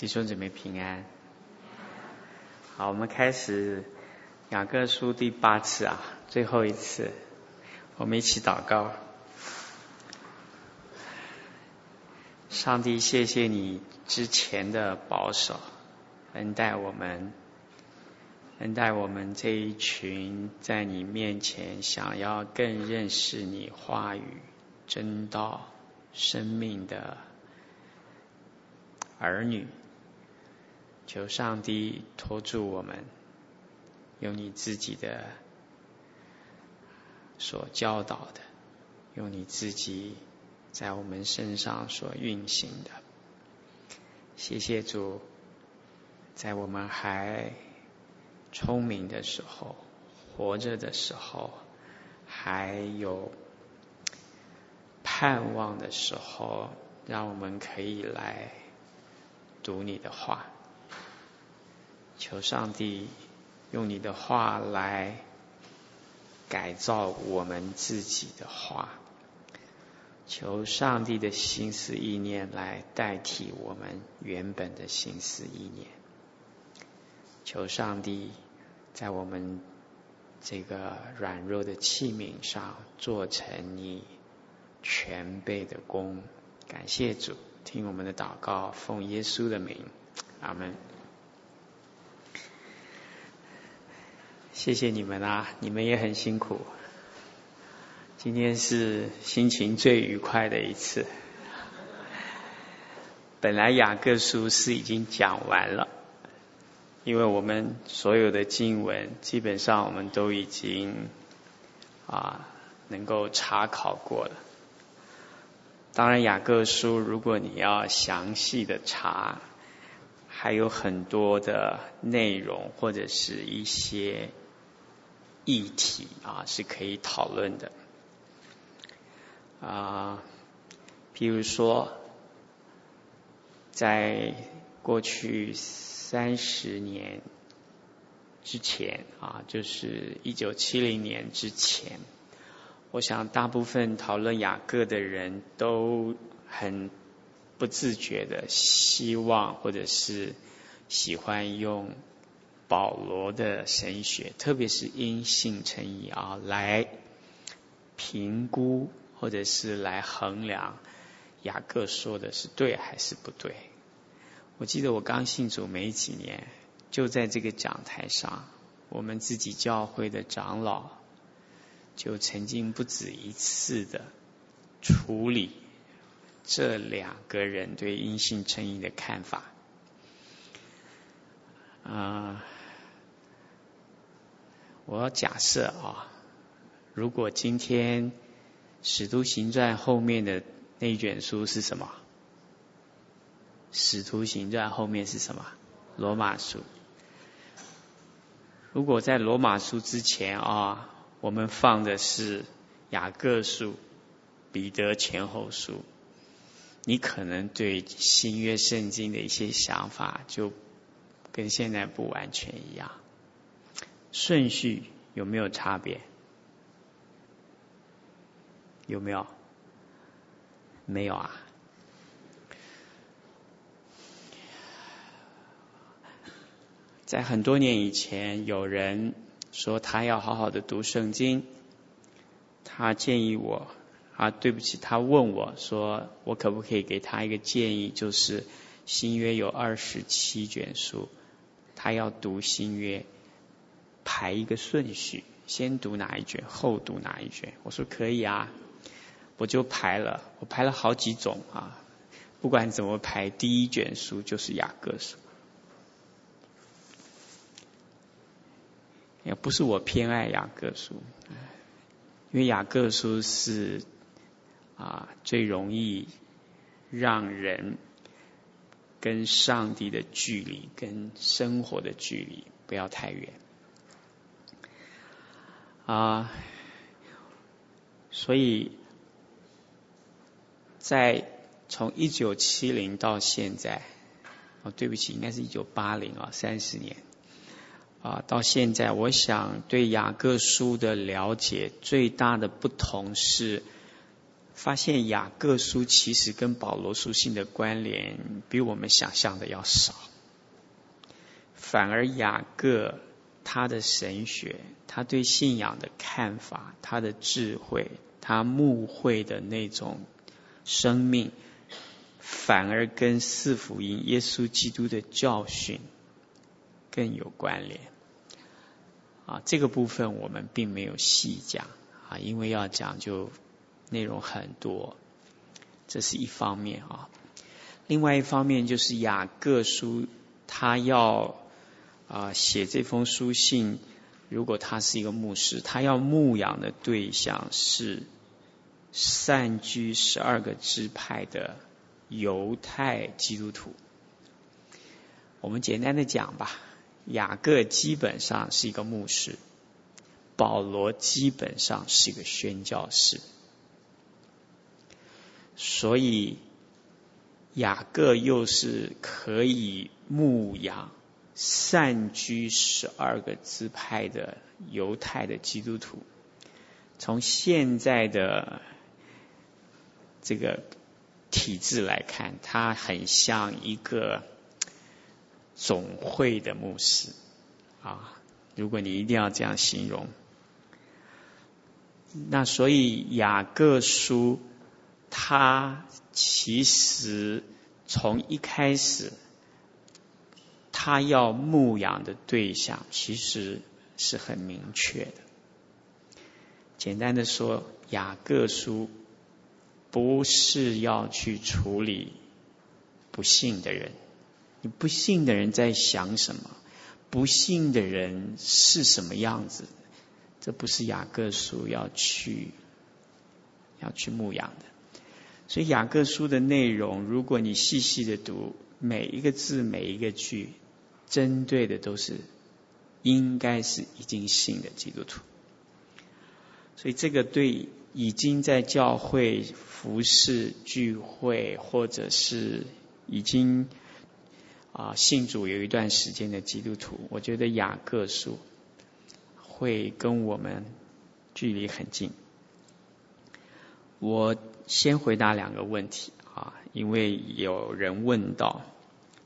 弟兄姊妹平安。好，我们开始雅各书第八次啊，最后一次，我们一起祷告。上帝，谢谢你之前的保守，恩待我们，恩待我们这一群在你面前想要更认识你话语、真道、生命的儿女。求上帝托住我们，用你自己的所教导的，用你自己在我们身上所运行的。谢谢主，在我们还聪明的时候，活着的时候，还有盼望的时候，让我们可以来读你的话。求上帝用你的话来改造我们自己的话，求上帝的心思意念来代替我们原本的心思意念。求上帝在我们这个软弱的器皿上做成你全备的工。感谢主，听我们的祷告，奉耶稣的名，阿门。谢谢你们啊，你们也很辛苦。今天是心情最愉快的一次。本来雅各书是已经讲完了，因为我们所有的经文基本上我们都已经啊能够查考过了。当然，雅各书如果你要详细的查，还有很多的内容或者是一些。议题啊是可以讨论的啊，譬如说，在过去三十年之前啊，就是一九七零年之前，我想大部分讨论雅各的人都很不自觉的希望或者是喜欢用。保罗的神学，特别是因信称义啊，来评估或者是来衡量雅各说的是对还是不对。我记得我刚信主没几年，就在这个讲台上，我们自己教会的长老就曾经不止一次的处理这两个人对因信称义的看法啊。我要假设啊，如果今天《使徒行传》后面的那一卷书是什么？《使徒行传》后面是什么？罗马书。如果在罗马书之前啊，我们放的是雅各书、彼得前后书，你可能对新约圣经的一些想法就跟现在不完全一样。顺序有没有差别？有没有？没有啊。在很多年以前，有人说他要好好的读圣经，他建议我啊，对不起，他问我说，我可不可以给他一个建议，就是新约有二十七卷书，他要读新约。排一个顺序，先读哪一卷，后读哪一卷。我说可以啊，我就排了，我排了好几种啊。不管怎么排，第一卷书就是雅各书。也不是我偏爱雅各书，因为雅各书是啊最容易让人跟上帝的距离、跟生活的距离不要太远。啊，所以，在从一九七零到现在，哦，对不起，应该是一九八零啊，三十年啊，到现在，我想对雅各书的了解最大的不同是，发现雅各书其实跟保罗书信的关联比我们想象的要少，反而雅各他的神学，他对信仰的看法，他的智慧，他牧会的那种生命，反而跟四福音耶稣基督的教训更有关联。啊，这个部分我们并没有细讲啊，因为要讲就内容很多，这是一方面啊。另外一方面就是雅各书，他要啊写这封书信，如果他是一个牧师，他要牧养的对象是散居十二个支派的犹太基督徒。我们简单的讲吧。雅各基本上是一个牧师，保罗基本上是一个宣教士，所以雅各又是可以牧养散居十二个支派的犹太的基督徒。从现在的这个体制来看，他很像一个。总会的牧师啊，如果你一定要这样形容，那所以雅各书，他其实从一开始，他要牧养的对象其实是很明确的。简单的说，雅各书不是要去处理不信的人。你不信的人在想什么？不信的人是什么样子？这不是雅各书要去要去牧养的。所以雅各书的内容，如果你细细的读，每一个字每一个句，针对的都是应该是已经信的基督徒。所以这个对已经在教会服侍聚会，或者是已经。啊，信主有一段时间的基督徒，我觉得雅各书会跟我们距离很近。我先回答两个问题啊，因为有人问到，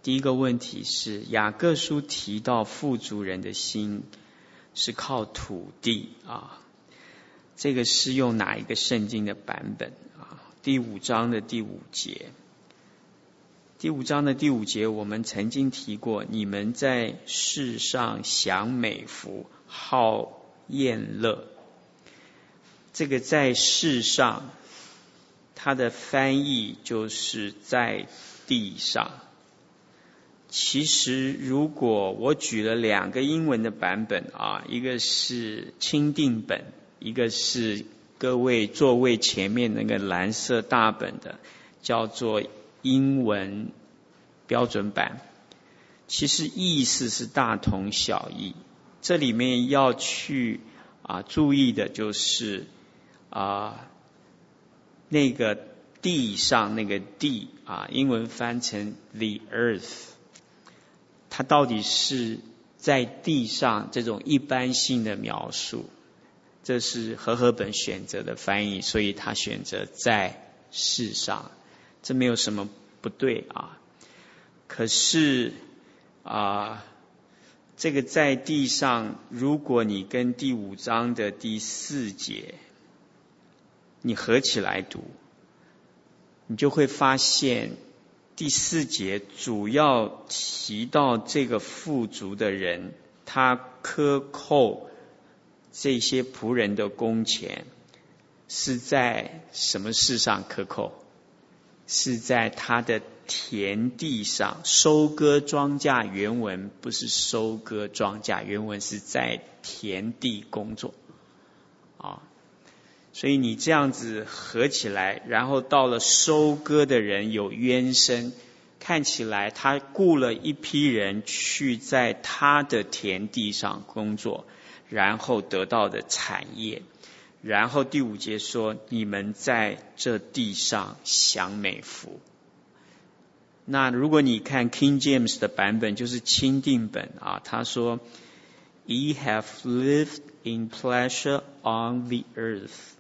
第一个问题是雅各书提到富足人的心是靠土地啊，这个是用哪一个圣经的版本啊？第五章的第五节。第五章的第五节，我们曾经提过，你们在世上享美福，好宴乐。这个在世上，它的翻译就是在地上。其实，如果我举了两个英文的版本啊，一个是钦定本，一个是各位座位前面那个蓝色大本的，叫做。英文标准版，其实意思是大同小异。这里面要去啊注意的就是啊那个地上那个地啊，英文翻成 the earth，它到底是在地上这种一般性的描述，这是和合本选择的翻译，所以他选择在世上。这没有什么不对啊，可是啊，这个在地上，如果你跟第五章的第四节你合起来读，你就会发现第四节主要提到这个富足的人，他克扣这些仆人的工钱，是在什么事上克扣？是在他的田地上收割庄稼，原文不是收割庄稼，原文是在田地工作啊。所以你这样子合起来，然后到了收割的人有冤声，看起来他雇了一批人去在他的田地上工作，然后得到的产业。然后第五节说：“你们在这地上享美福。”那如果你看 King James 的版本，就是钦定本啊，他说：“Ye have lived in pleasure on the earth,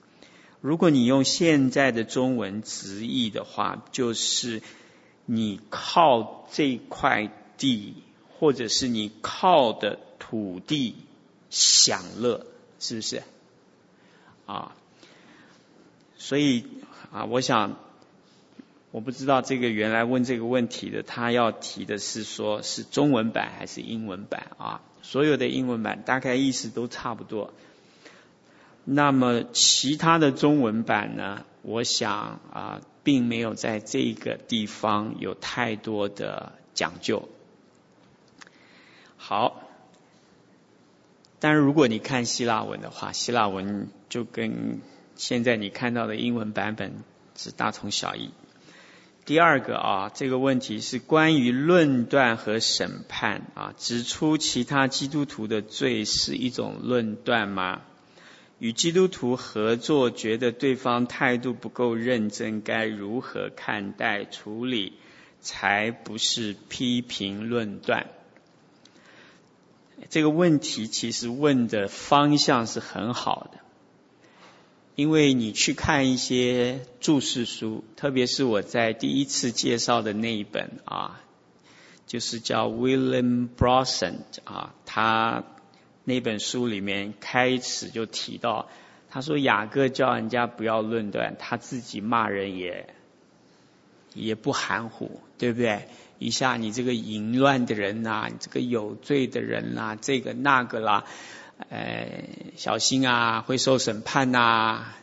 如果你用现在的中文直译的话，就是你靠这块地，或者是你靠的土地享乐，是不是？啊，所以啊，我想。我不知道这个原来问这个问题的，他要提的是说是中文版还是英文版啊？所有的英文版大概意思都差不多。那么其他的中文版呢？我想啊，并没有在这个地方有太多的讲究。好，但是如果你看希腊文的话，希腊文就跟现在你看到的英文版本是大同小异。第二个啊，这个问题是关于论断和审判啊，指出其他基督徒的罪是一种论断吗？与基督徒合作，觉得对方态度不够认真，该如何看待处理，才不是批评论断？这个问题其实问的方向是很好的。因为你去看一些注释书，特别是我在第一次介绍的那一本啊，就是叫 William Brossen 啊，他那本书里面开始就提到，他说雅各叫人家不要论断，他自己骂人也也不含糊，对不对？一下你这个淫乱的人呐、你这个有罪的人呐、这个那个啦。呃，小心啊，会受审判呐！啊，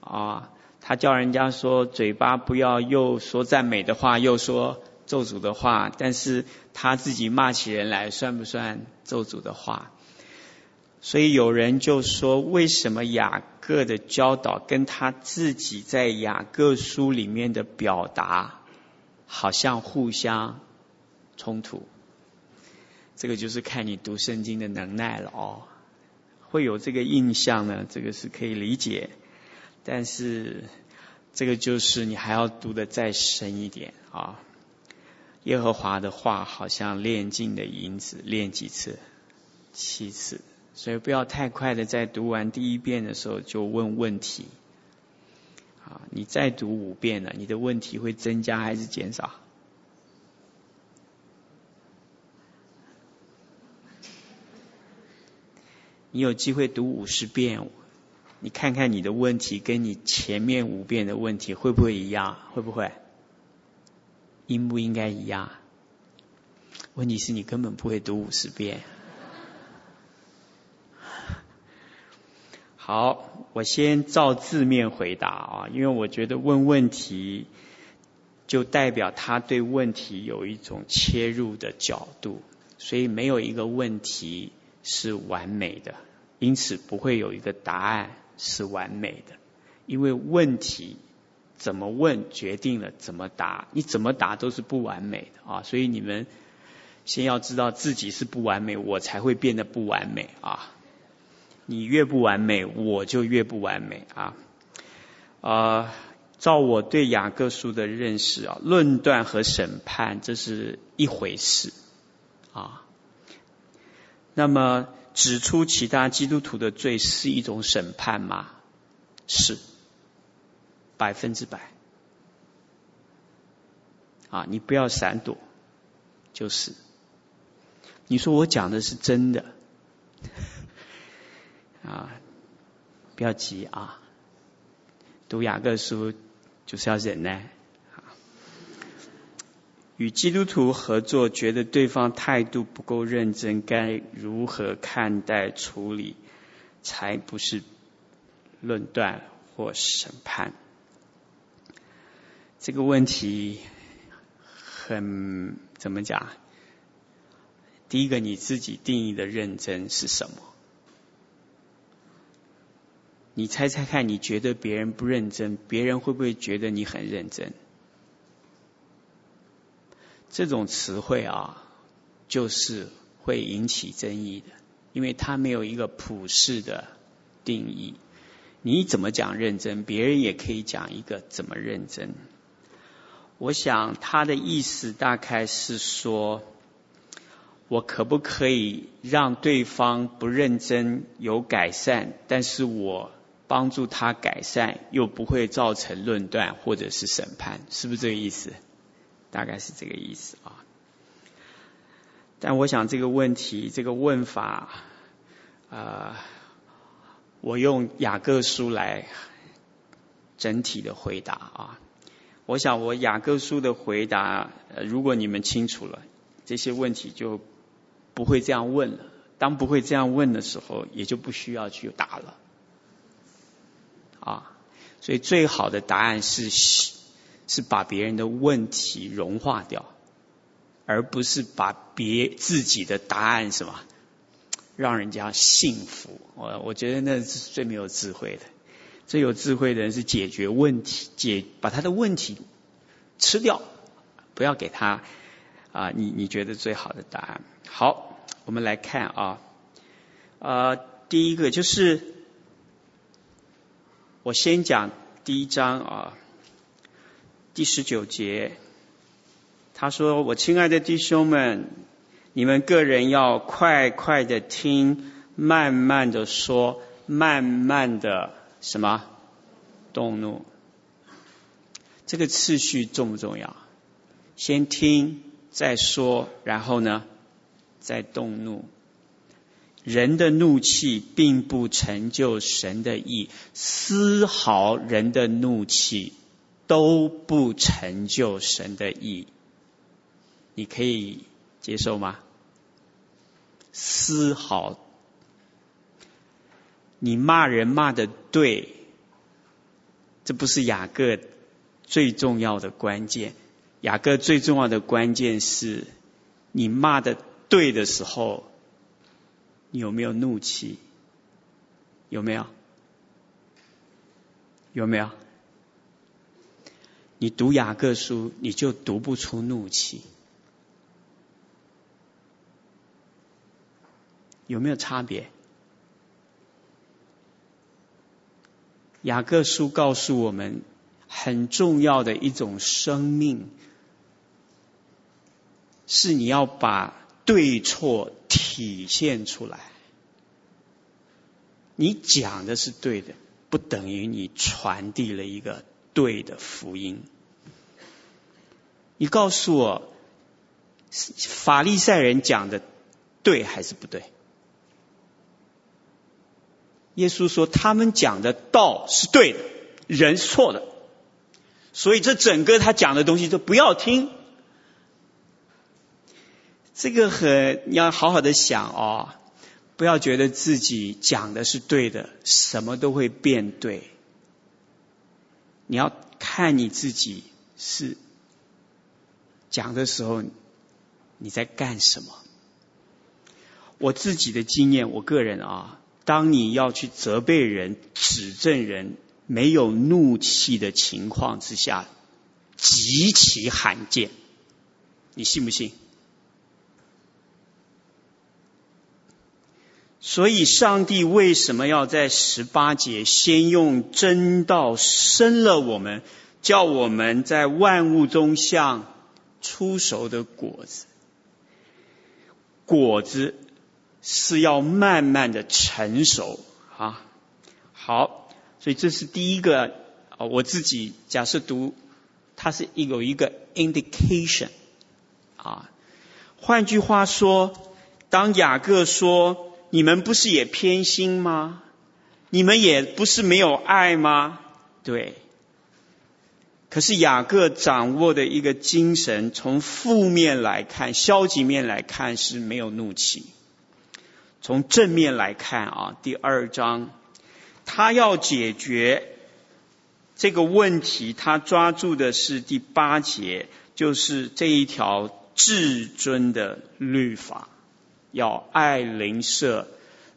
啊，他叫人家说嘴巴不要又说赞美的话，又说咒诅的话，但是他自己骂起人来，算不算咒诅的话？所以有人就说，为什么雅各的教导跟他自己在雅各书里面的表达，好像互相冲突？这个就是看你读圣经的能耐了哦，会有这个印象呢，这个是可以理解，但是这个就是你还要读得再深一点啊。耶和华的话好像炼金的银子，炼几次？七次。所以不要太快的在读完第一遍的时候就问问题。啊，你再读五遍了，你的问题会增加还是减少？你有机会读五十遍，你看看你的问题跟你前面五遍的问题会不会一样？会不会？应不应该一样？问题是你根本不会读五十遍。好，我先照字面回答啊，因为我觉得问问题就代表他对问题有一种切入的角度，所以没有一个问题。是完美的，因此不会有一个答案是完美的，因为问题怎么问决定了怎么答，你怎么答都是不完美的啊，所以你们先要知道自己是不完美，我才会变得不完美啊，你越不完美，我就越不完美啊，啊，照我对雅各书的认识啊，论断和审判这是一回事啊。那么，指出其他基督徒的罪是一种审判吗？是，百分之百。啊，你不要闪躲，就是。你说我讲的是真的，啊，不要急啊，读雅各书就是要忍耐。与基督徒合作，觉得对方态度不够认真，该如何看待处理，才不是论断或审判？这个问题很怎么讲？第一个，你自己定义的认真是什么？你猜猜看，你觉得别人不认真，别人会不会觉得你很认真？这种词汇啊，就是会引起争议的，因为它没有一个普世的定义。你怎么讲认真，别人也可以讲一个怎么认真。我想他的意思大概是说，我可不可以让对方不认真有改善，但是我帮助他改善，又不会造成论断或者是审判，是不是这个意思？大概是这个意思啊。但我想这个问题，这个问法，啊、呃，我用雅各书来整体的回答啊。我想我雅各书的回答，如果你们清楚了，这些问题就不会这样问了。当不会这样问的时候，也就不需要去答了。啊，所以最好的答案是是把别人的问题融化掉。而不是把别自己的答案什么让人家信服，我我觉得那是最没有智慧的。最有智慧的人是解决问题，解把他的问题吃掉，不要给他啊，你你觉得最好的答案。好，我们来看啊，呃，第一个就是我先讲第一章啊，第十九节。他说：“我亲爱的弟兄们，你们个人要快快的听，慢慢的说，慢慢的什么动怒。这个次序重不重要？先听再说，然后呢再动怒。人的怒气并不成就神的意，丝毫人的怒气都不成就神的意。”你可以接受吗？丝毫，你骂人骂得对，这不是雅各最重要的关键。雅各最重要的关键是，你骂得对的时候，你有没有怒气？有没有？有没有？你读雅各书，你就读不出怒气。有没有差别？雅各书告诉我们，很重要的一种生命，是你要把对错体现出来。你讲的是对的，不等于你传递了一个对的福音。你告诉我，法利赛人讲的对还是不对？耶稣说：“他们讲的道是对的，人是错的，所以这整个他讲的东西都不要听。这个很你要好好的想哦，不要觉得自己讲的是对的，什么都会变对。你要看你自己是讲的时候你在干什么。我自己的经验，我个人啊。”当你要去责备人、指证人，没有怒气的情况之下，极其罕见。你信不信？所以，上帝为什么要在十八节先用真道生了我们，叫我们在万物中像初熟的果子？果子。是要慢慢的成熟啊，好，所以这是第一个啊，我自己假设读，它是有一个 indication 啊，换句话说，当雅各说你们不是也偏心吗？你们也不是没有爱吗？对，可是雅各掌握的一个精神，从负面来看，消极面来看是没有怒气。从正面来看啊，第二章，他要解决这个问题，他抓住的是第八节，就是这一条至尊的律法，要爱邻舍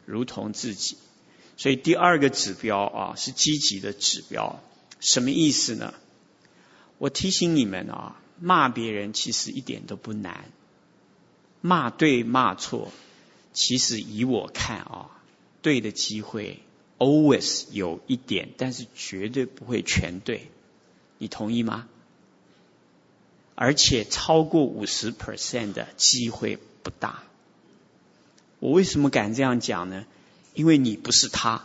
如同自己。所以第二个指标啊，是积极的指标。什么意思呢？我提醒你们啊，骂别人其实一点都不难，骂对骂错。其实以我看啊，对的机会 always 有一点，但是绝对不会全对，你同意吗？而且超过五十 percent 的机会不大。我为什么敢这样讲呢？因为你不是他，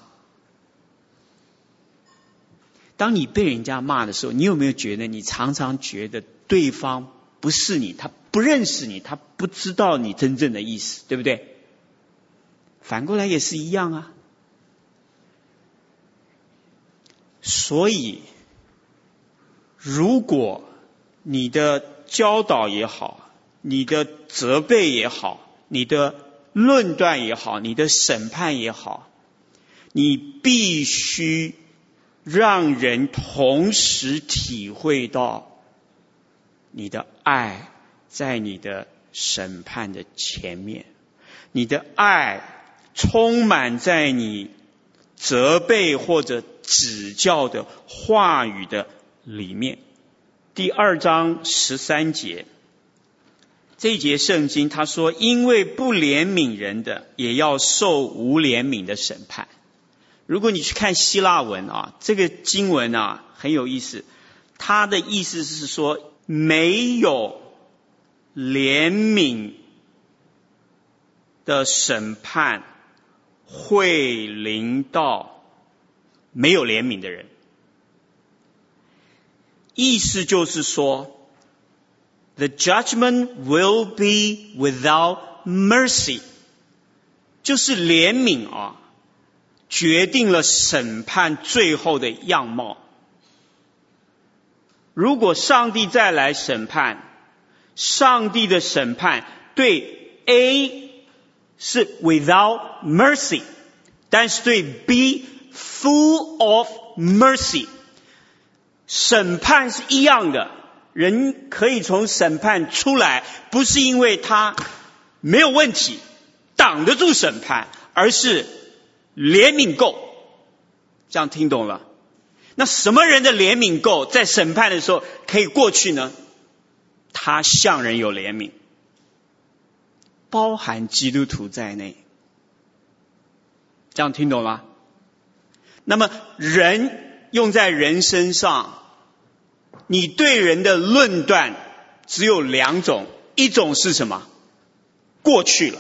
当你被人家骂的时候，你有没有觉得你常常觉得对方不是你，他不认识你，他不知道你真正的意思，对不对？反过来也是一样啊。所以，如果你的教导也好，你的责备也好，你的论断也好，你的审判也好，你必须让人同时体会到你的爱在你的审判的前面，你的爱充满在你责备或者指教的话语的里面。第二章十三节，这一节圣经他说：“因为不怜悯人的，也要受无怜悯的审判。”如果你去看希腊文啊，这个经文啊很有意思，它的意思是说，没有怜悯的审判会临到没有怜悯的人。意思就是说，the judgment will be without mercy，就是怜悯啊，决定了审判最后的样貌。如果上帝再来审判，上帝的审判对 A 是 without mercy，但是对 be full of mercy。审判是一样的，人可以从审判出来，不是因为他没有问题，挡得住审判，而是怜悯够。这样听懂了？那什么人的怜悯够，在审判的时候可以过去呢？他向人有怜悯，包含基督徒在内。这样听懂了？那么人用在人身上。你对人的论断只有两种，一种是什么？过去了，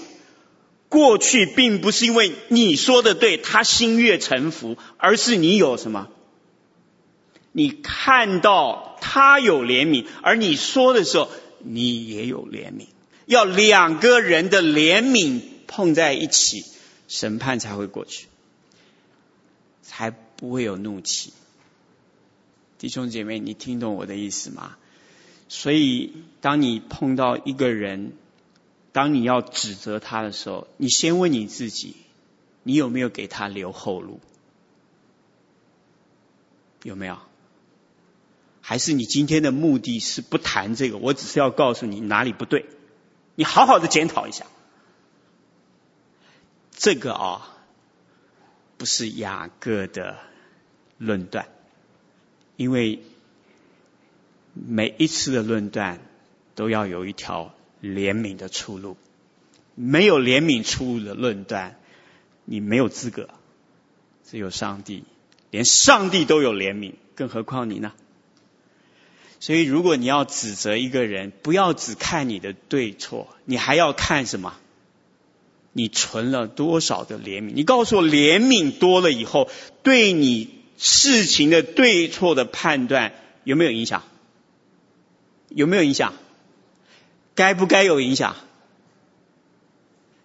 过去并不是因为你说的对，他心悦诚服，而是你有什么？你看到他有怜悯，而你说的时候，你也有怜悯。要两个人的怜悯碰在一起，审判才会过去，才不会有怒气。弟兄姐妹，你听懂我的意思吗？所以，当你碰到一个人，当你要指责他的时候，你先问你自己：你有没有给他留后路？有没有？还是你今天的目的是不谈这个？我只是要告诉你哪里不对，你好好的检讨一下。这个啊，不是雅各的论断。因为每一次的论断都要有一条怜悯的出路，没有怜悯出路的论断，你没有资格。只有上帝，连上帝都有怜悯，更何况你呢？所以，如果你要指责一个人，不要只看你的对错，你还要看什么？你存了多少的怜悯？你告诉我，怜悯多了以后，对你。事情的对错的判断有没有影响？有没有影响？该不该有影响？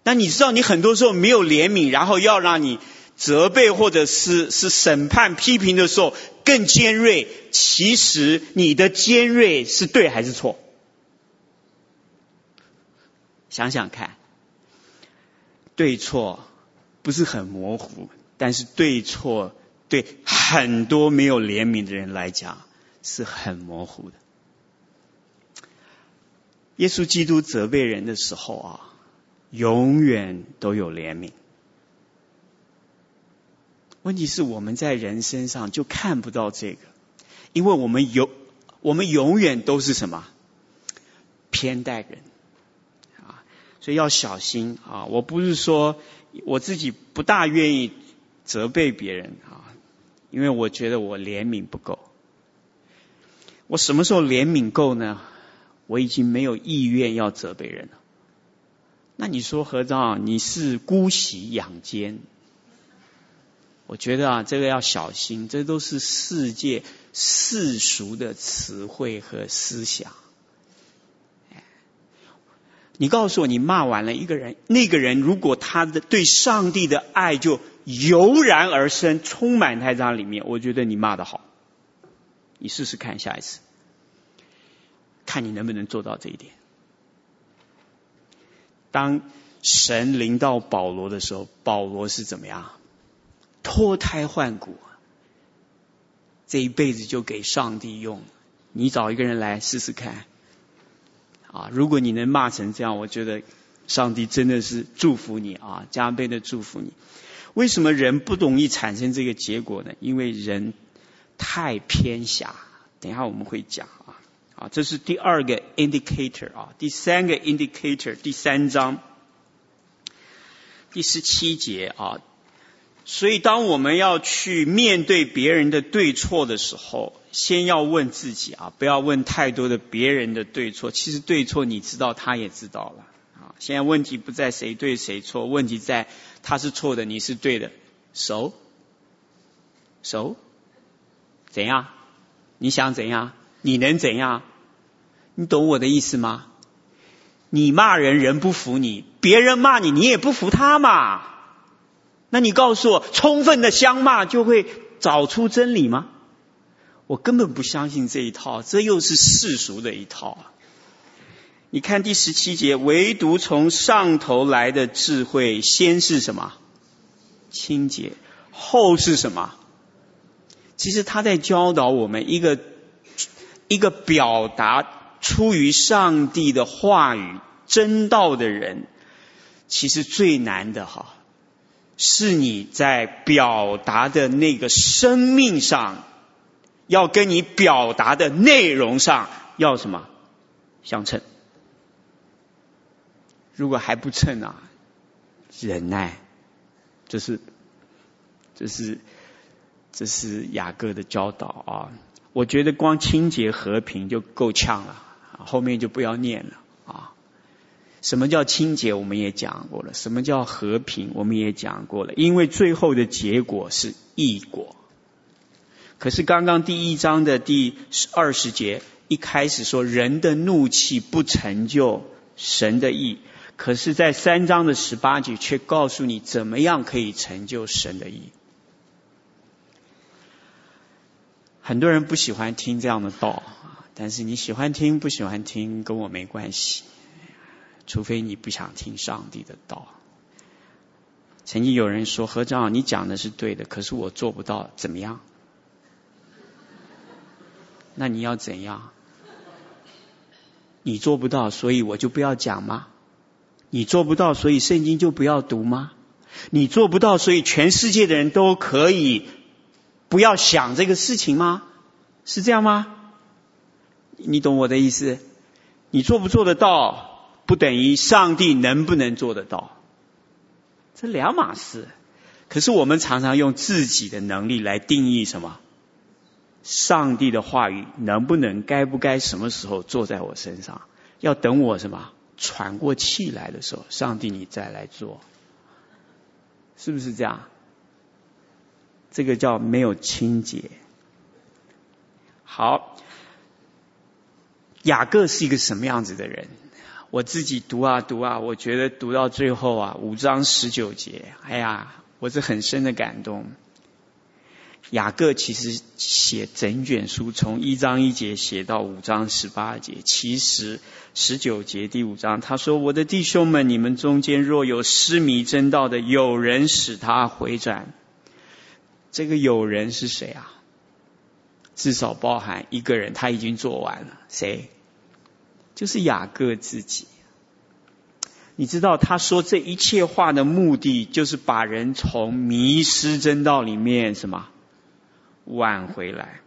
那你知道，你很多时候没有怜悯，然后要让你责备或者是是审判批评的时候更尖锐。其实你的尖锐是对还是错？想想看，对错不是很模糊，但是对错。对很多没有怜悯的人来讲是很模糊的。耶稣基督责备人的时候啊，永远都有怜悯。问题是我们在人身上就看不到这个，因为我们有我们永远都是什么偏待人啊，所以要小心啊！我不是说我自己不大愿意责备别人啊。因为我觉得我怜悯不够，我什么时候怜悯够呢？我已经没有意愿要责备人了。那你说何长，你是姑息养奸，我觉得啊，这个要小心，这都是世界世俗的词汇和思想。你告诉我，你骂完了一个人，那个人如果他的对上帝的爱就油然而生，充满在他里面，我觉得你骂的好。你试试看，下一次，看你能不能做到这一点。当神临到保罗的时候，保罗是怎么样？脱胎换骨，这一辈子就给上帝用。你找一个人来试试看。啊，如果你能骂成这样，我觉得上帝真的是祝福你啊，加倍的祝福你。为什么人不容易产生这个结果呢？因为人太偏狭。等一下我们会讲啊，啊，这是第二个 indicator 啊，第三个 indicator，第三章第十七节啊。所以，当我们要去面对别人的对错的时候，先要问自己啊，不要问太多的别人的对错。其实对错你知道，他也知道了啊。现在问题不在谁对谁错，问题在他是错的，你是对的。熟熟，怎样？你想怎样？你能怎样？你懂我的意思吗？你骂人，人不服你；别人骂你，你也不服他嘛。那你告诉我，充分的相骂就会找出真理吗？我根本不相信这一套，这又是世俗的一套。你看第十七节，唯独从上头来的智慧，先是什么？清洁，后是什么？其实他在教导我们一个一个表达出于上帝的话语真道的人，其实最难的哈。是你在表达的那个生命上，要跟你表达的内容上要什么相称？如果还不称啊，忍耐，这是这是这是雅各的教导啊！我觉得光清洁和平就够呛了，后面就不要念了啊。什么叫清洁？我们也讲过了。什么叫和平？我们也讲过了。因为最后的结果是义果。可是刚刚第一章的第二十节一开始说，人的怒气不成就神的义。可是，在三章的十八节却告诉你怎么样可以成就神的义。很多人不喜欢听这样的道，但是你喜欢听不喜欢听跟我没关系。除非你不想听上帝的道。曾经有人说：“何长，你讲的是对的，可是我做不到，怎么样？”那你要怎样？你做不到，所以我就不要讲吗？你做不到，所以圣经就不要读吗？你做不到，所以全世界的人都可以不要想这个事情吗？是这样吗？你懂我的意思？你做不做得到？不等于上帝能不能做得到，这两码事。可是我们常常用自己的能力来定义什么？上帝的话语能不能、该不该、什么时候做在我身上？要等我什么？喘过气来的时候，上帝你再来做，是不是这样？这个叫没有清洁。好，雅各是一个什么样子的人？我自己读啊读啊，我觉得读到最后啊，五章十九节，哎呀，我是很深的感动。雅各其实写整卷书，从一章一节写到五章十八节，其实十九节第五章，他说：“我的弟兄们，你们中间若有失迷真道的，有人使他回转。”这个有人是谁啊？至少包含一个人，他已经做完了，谁？就是雅各自己，你知道他说这一切话的目的，就是把人从迷失真道里面什么挽回来。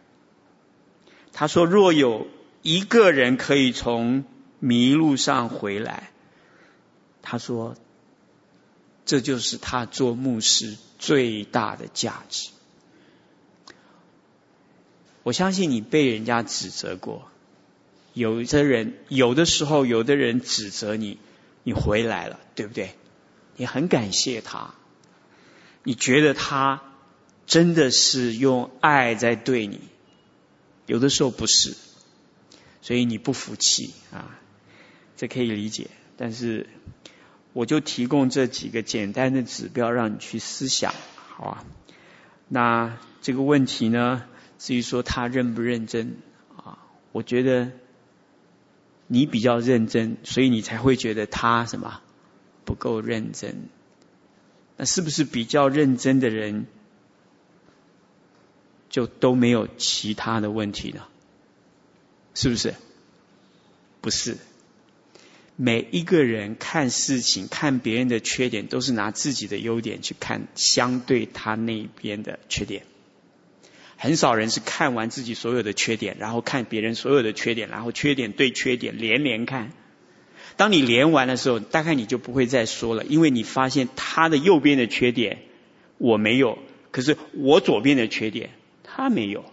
他说，若有一个人可以从迷路上回来，他说，这就是他做牧师最大的价值。我相信你被人家指责过。有的人，有的时候，有的人指责你，你回来了，对不对？你很感谢他，你觉得他真的是用爱在对你，有的时候不是，所以你不服气啊，这可以理解。但是我就提供这几个简单的指标让你去思想，好吧？那这个问题呢，至于说他认不认真啊，我觉得你比较认真，所以你才会觉得他什么不够认真。那是不是比较认真的人就都没有其他的问题呢？是不是？不是。每一个人看事情、看别人的缺点，都是拿自己的优点去看相对他那边的缺点。很少人是看完自己所有的缺点，然后看别人所有的缺点，然后缺点对缺点连连看。当你连完的时候，大概你就不会再说了，因为你发现他的右边的缺点我没有，可是我左边的缺点他没有，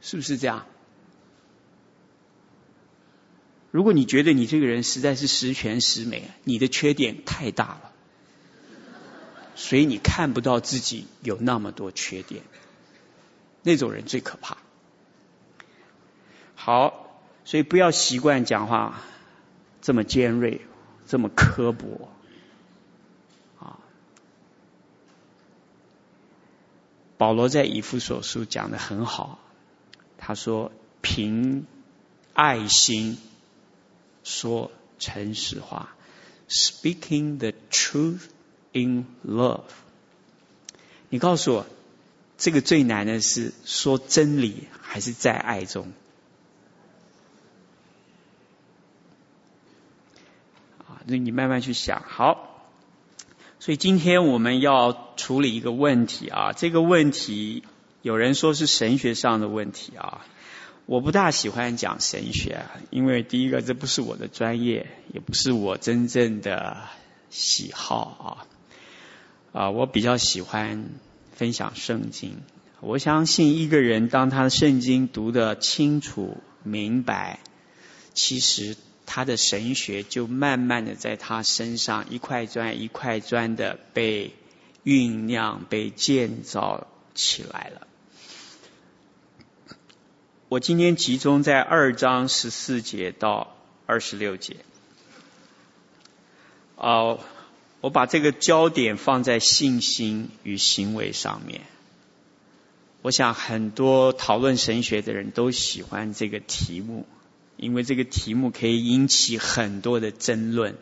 是不是这样？如果你觉得你这个人实在是十全十美，你的缺点太大了，所以你看不到自己有那么多缺点，那种人最可怕。好，所以不要习惯讲话这么尖锐，这么刻薄，啊。保罗在以弗所书讲得很好，他说凭爱心。说诚实话，speaking the truth in love。你告诉我，这个最难的是说真理还是在爱中？啊，那你慢慢去想。好，所以今天我们要处理一个问题啊，这个问题有人说是神学上的问题啊。我不大喜欢讲神学，因为第一个这不是我的专业，也不是我真正的喜好啊。啊，我比较喜欢分享圣经。我相信一个人当他的圣经读得清楚明白，其实他的神学就慢慢的在他身上一块砖一块砖的被酝酿、被建造起来了。我今天集中在二章十四节到二十六节。哦，我把这个焦点放在信心与行为上面。我想很多讨论神学的人都喜欢这个题目，因为这个题目可以引起很多的争论。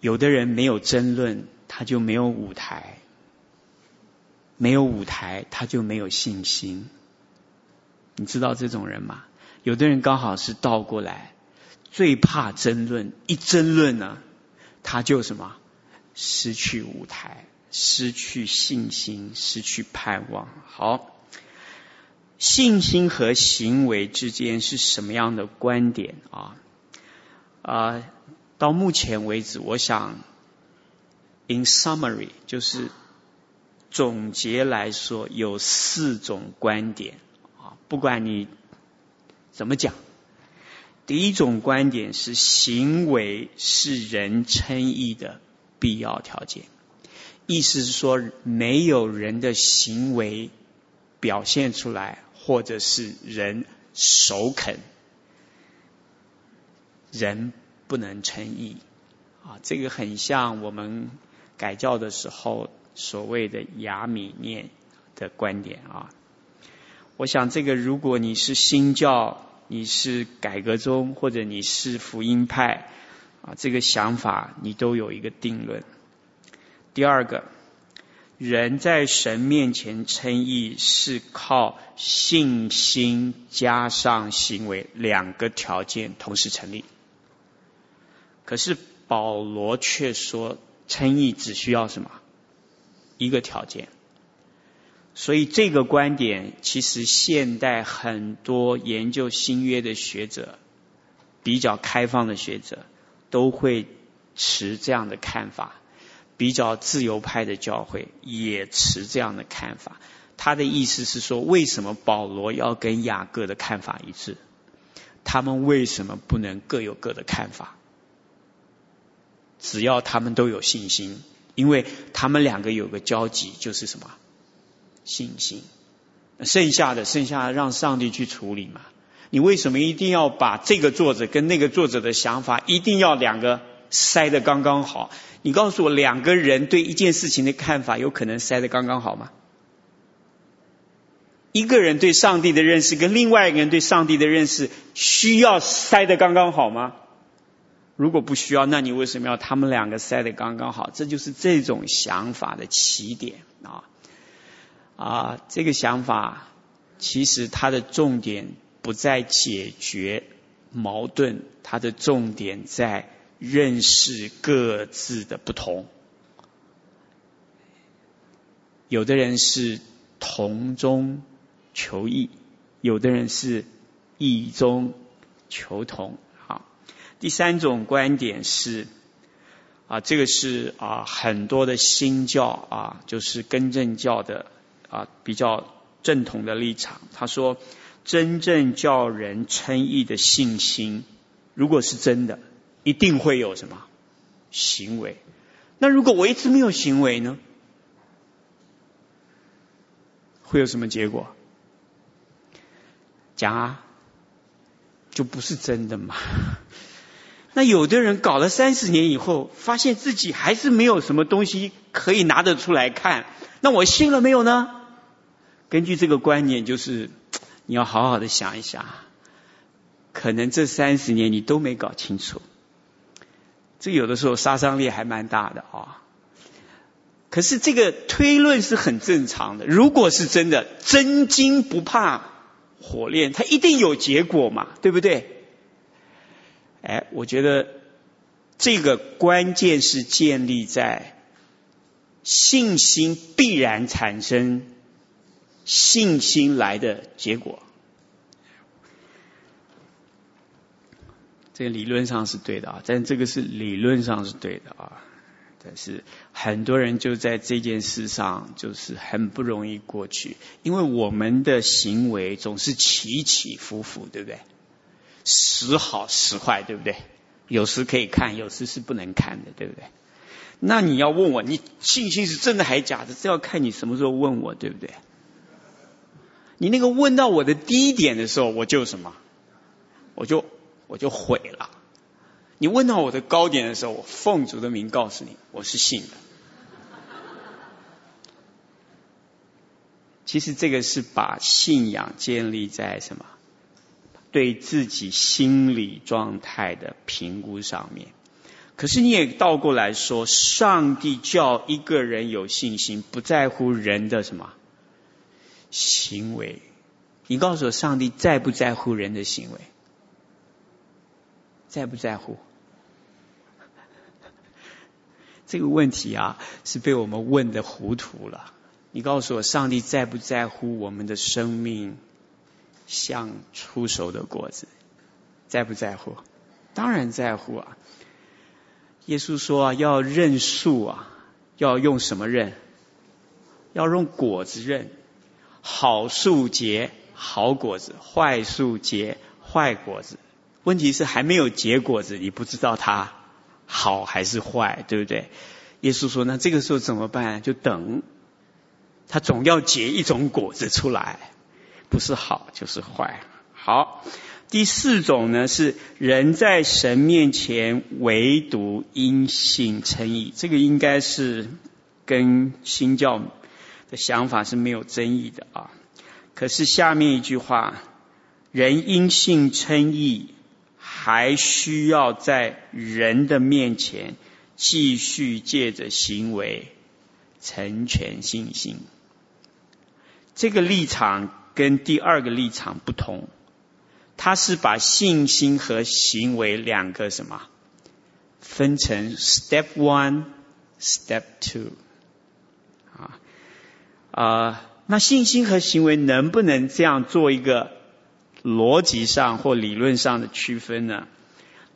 有的人没有争论，他就没有舞台；没有舞台，他就没有信心。你知道这种人吗？有的人刚好是倒过来，最怕争论，一争论呢，他就什么？失去舞台，失去信心，失去盼望。好，信心和行为之间是什么样的观点啊？啊，到目前为止，我想，in summary，就是总结来说，有四种观点啊。不管你怎么讲，第一种观点是行为是人称义的必要条件，意思是说，没有人的行为表现出来，或者是人首肯，人不能称义啊。这个很像我们改教的时候所谓的亚米念的观点啊。我想，这个如果你是新教，你是改革宗，或者你是福音派，啊，这个想法你都有一个定论。第二个，人在神面前称义是靠信心加上行为两个条件同时成立。可是保罗却说，称义只需要什么？一个条件。所以这个观点，其实现代很多研究新约的学者，比较开放的学者，都会持这样的看法。比较自由派的教会也持这样的看法。他的意思是说，为什么保罗要跟雅各的看法一致？他们为什么不能各有各的看法？只要他们都有信心，因为他们两个有个交集，就是什么？信心。剩下的，剩下的让上帝去处理嘛。你为什么一定要把这个作者跟那个作者的想法一定要两个塞得刚刚好？你告诉我，两个人对一件事情的看法有可能塞得刚刚好吗？一个人对上帝的认识跟另外一个人对上帝的认识需要塞得刚刚好吗？如果不需要，那你为什么要他们两个塞得刚刚好？这就是这种想法的起点啊啊！这个想法其实它的重点不在解决矛盾，它的重点在认识各自的不同。有的人是同中求异，有的人是异中求同。好，第三种观点是啊，这个是啊很多的新教啊，就是更正教的啊比较正统的立场。他说，真正叫人称义的信心，如果是真的，一定会有什么行为？那如果我一直没有行为呢？会有什么结果？讲啊，就不是真的嘛。那有的人搞了三十年以后，发现自己还是没有什么东西可以拿得出来看。那我信了没有呢？根据这个观念，就是 你要好好的想一想，可能这三十年你都没搞清楚。这有的时候杀伤力还蛮大的啊。可是这个推论是很正常的。如果是真的，真金不怕。火炼，它一定有结果嘛，对不对？哎，我觉得这个关键是建立在信心必然产生信心来的结果。这个理论上是对的啊，但这个是理论上是对的啊。但是很多人就在这件事上就是很不容易过去，因为我们的行为总是起起伏伏，对不对？时好时坏，对不对？有时可以看，有时是不能看的，对不对？那你要问我，你信心是真的还是假的？这要看你什么时候问我，对不对？你那个问到我的低点的时候，我就什么？我就我就毁了。你问到我的高点的时候，我奉主的名告诉你，我是信的。其实这个是把信仰建立在什么？对自己心理状态的评估上面。可是你也倒过来说，上帝叫一个人有信心，不在乎人的什么行为。你告诉我，上帝在不在乎人的行为？在不在乎？这个问题啊，是被我们问的糊涂了。你告诉我，上帝在不在乎我们的生命像出熟的果子？在不在乎？当然在乎啊！耶稣说啊，要认树啊，要用什么认？要用果子认。好树结好果子，坏树结坏果子。问题是还没有结果子，你不知道它。好还是坏，对不对？耶稣说：“那这个时候怎么办？就等，他总要结一种果子出来，不是好就是坏。好，第四种呢是人在神面前唯独因信称义，这个应该是跟新教的想法是没有争议的啊。可是下面一句话，人因信称义。”还需要在人的面前继续借着行为成全信心。这个立场跟第二个立场不同，他是把信心和行为两个什么分成 step one、step two 啊，那信心和行为能不能这样做一个？逻辑上或理论上的区分呢？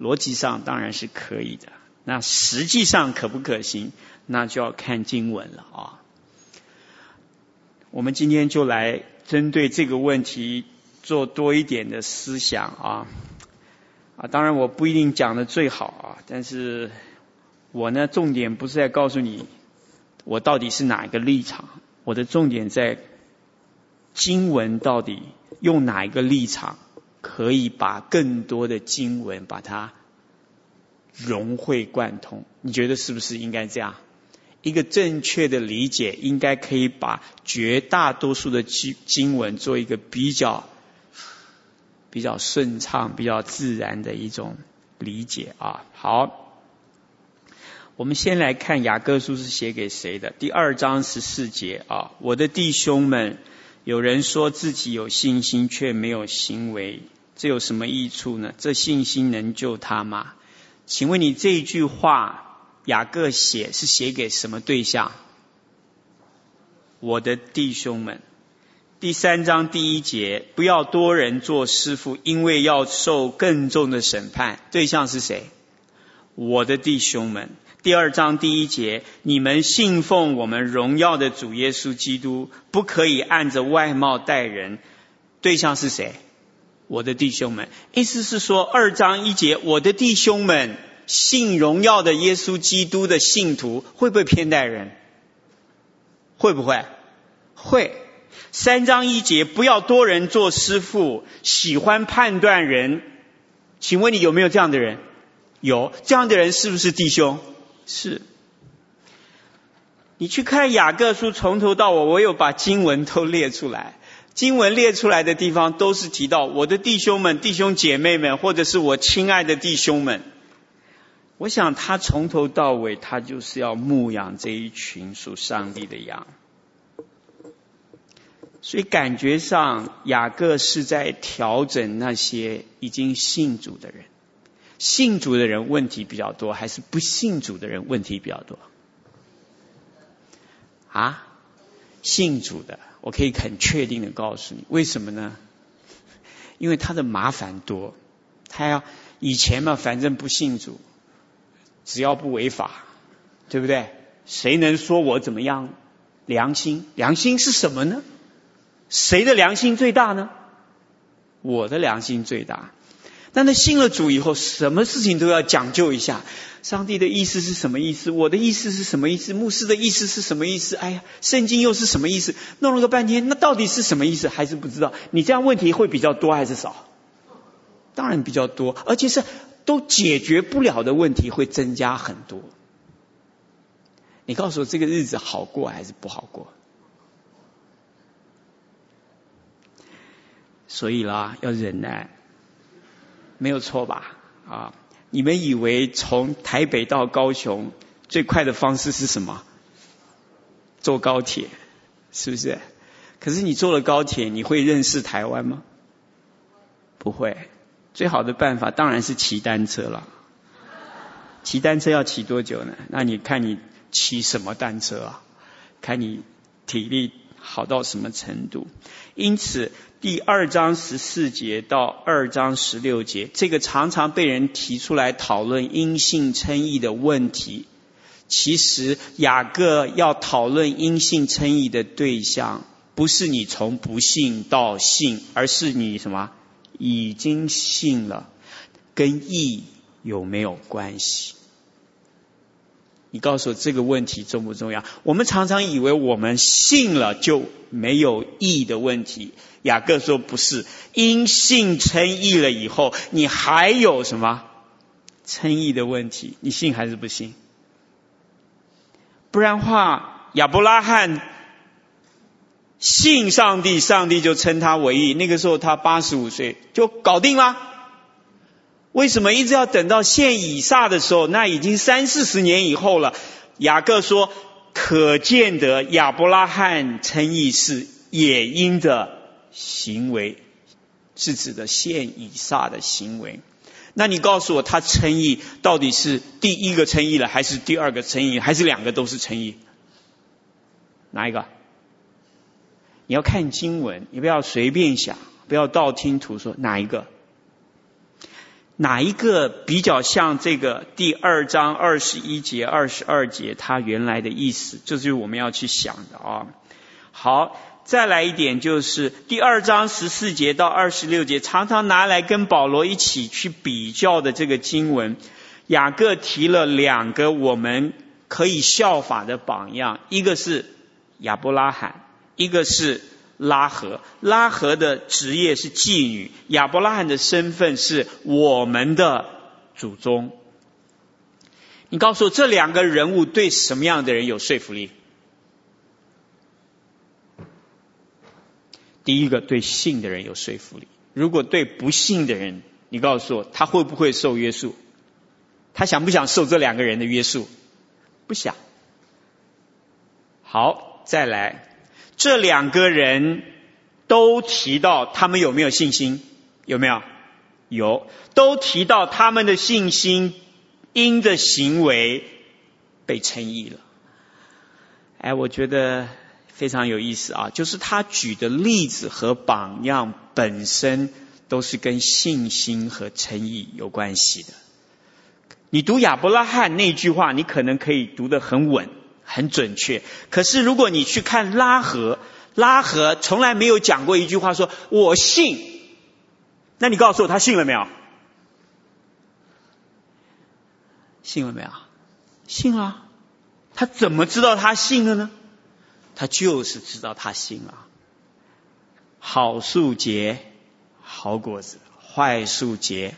逻辑上当然是可以的，那实际上可不可行？那就要看经文了啊。我们今天就来针对这个问题做多一点的思想啊啊！当然我不一定讲的最好啊，但是我呢，重点不是在告诉你我到底是哪一个立场，我的重点在经文到底用哪一个立场，可以把更多的经文把它融会贯通？你觉得是不是应该这样？一个正确的理解，应该可以把绝大多数的经经文做一个比较比较顺畅、比较自然的一种理解啊。好，我们先来看雅各书是写给谁的？第二章十四节啊，我的弟兄们。有人说自己有信心，却没有行为，这有什么益处呢？这信心能救他吗？请问你这一句话，雅各写是写给什么对象？我的弟兄们，第三章第一节，不要多人做师傅，因为要受更重的审判。对象是谁？我的弟兄们。第二章第一节，你们信奉我们荣耀的主耶稣基督，不可以按着外貌待人。对象是谁？我的弟兄们。意思是说，二章一节，我的弟兄们，信荣耀的耶稣基督的信徒，会不会偏待人？会不会？会。三章一节，不要多人做师傅，喜欢判断人。请问你有没有这样的人？有。这样的人是不是弟兄？是，你去看雅各书从头到尾，我有把经文都列出来。经文列出来的地方都是提到我的弟兄们、弟兄姐妹们，或者是我亲爱的弟兄们。我想他从头到尾，他就是要牧养这一群属上帝的羊。所以感觉上雅各是在调整那些已经信主的人。信主的人问题比较多，还是不信主的人问题比较多？啊，信主的，我可以很确定的告诉你，为什么呢？因为他的麻烦多，他要以前嘛，反正不信主，只要不违法，对不对？谁能说我怎么样？良心，良心是什么呢？谁的良心最大呢？我的良心最大。但他信了主以后，什么事情都要讲究一下。上帝的意思是什么意思？我的意思是什么意思？牧师的意思是什么意思？哎呀，圣经又是什么意思？弄了个半天，那到底是什么意思？还是不知道。你这样问题会比较多还是少？当然比较多，而且是都解决不了的问题会增加很多。你告诉我，这个日子好过还是不好过？所以啦，要忍耐。没有错吧？啊，你们以为从台北到高雄最快的方式是什么？坐高铁，是不是？可是你坐了高铁，你会认识台湾吗？不会。最好的办法当然是骑单车了。骑单车要骑多久呢？那你看你骑什么单车啊？看你体力好到什么程度？因此。第二章十四节到二章十六节，这个常常被人提出来讨论因信称义的问题。其实雅各要讨论因信称义的对象，不是你从不信到信，而是你什么已经信了，跟义有没有关系？你告诉我这个问题重不重要？我们常常以为我们信了就没有义的问题。雅各说不是，因信称义了以后，你还有什么称义的问题？你信还是不信？不然话，亚伯拉罕信上帝，上帝就称他为义。那个时候他八十五岁，就搞定了。为什么一直要等到现以撒的时候？那已经三四十年以后了。雅各说，可见得亚伯拉罕称义是野因的行为，是指的现以撒的行为。那你告诉我，他称义到底是第一个称义了，还是第二个称义，还是两个都是称义？哪一个？你要看经文，你不要随便想，不要道听途说，哪一个？哪一个比较像这个第二章二十一节、二十二节它原来的意思？这就是我们要去想的啊。好，再来一点，就是第二章十四节到二十六节，常常拿来跟保罗一起去比较的这个经文，雅各提了两个我们可以效法的榜样，一个是亚伯拉罕，一个是拉合，拉合的职业是妓女，亚伯拉罕的身份是我们的祖宗。你告诉我，这两个人物对什么样的人有说服力？第一个对信的人有说服力。如果对不信的人，你告诉我，他会不会受约束？他想不想受这两个人的约束？不想。好，再来，这两个人都提到他们有没有信心？有没有？有，都提到他们的信心因的行为被称义了。哎，我觉得。非常有意思啊！就是他举的例子和榜样本身都是跟信心和称义有关系的。你读亚伯拉罕那句话，你可能可以读得很稳、很准确。可是如果你去看拉合，拉合从来没有讲过一句话说“我信”，那你告诉我他信了没有？信了没有？信了。他怎么知道他信了呢？他就是知道他信了，好树结好果子，坏树结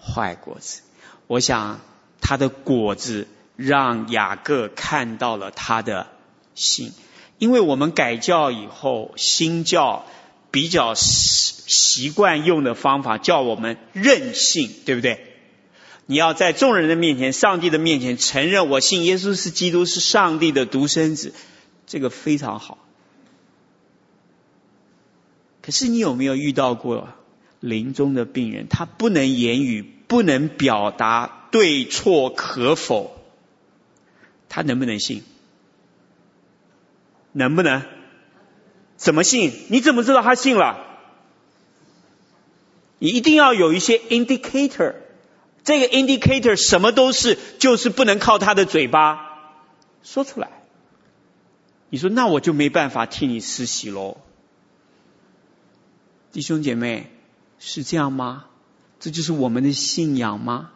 坏果子。我想他的果子让雅各看到了他的信，因为我们改教以后，新教比较习习惯用的方法叫我们认信，对不对？你要在众人的面前、上帝的面前承认我信耶稣是基督，是上帝的独生子。这个非常好，可是你有没有遇到过临终的病人？他不能言语，不能表达对错可否，他能不能信？能不能？怎么信？你怎么知道他信了？你一定要有一些 indicator，这个 indicator 什么都是，就是不能靠他的嘴巴说出来。你说那我就没办法替你施洗喽，弟兄姐妹，是这样吗？这就是我们的信仰吗？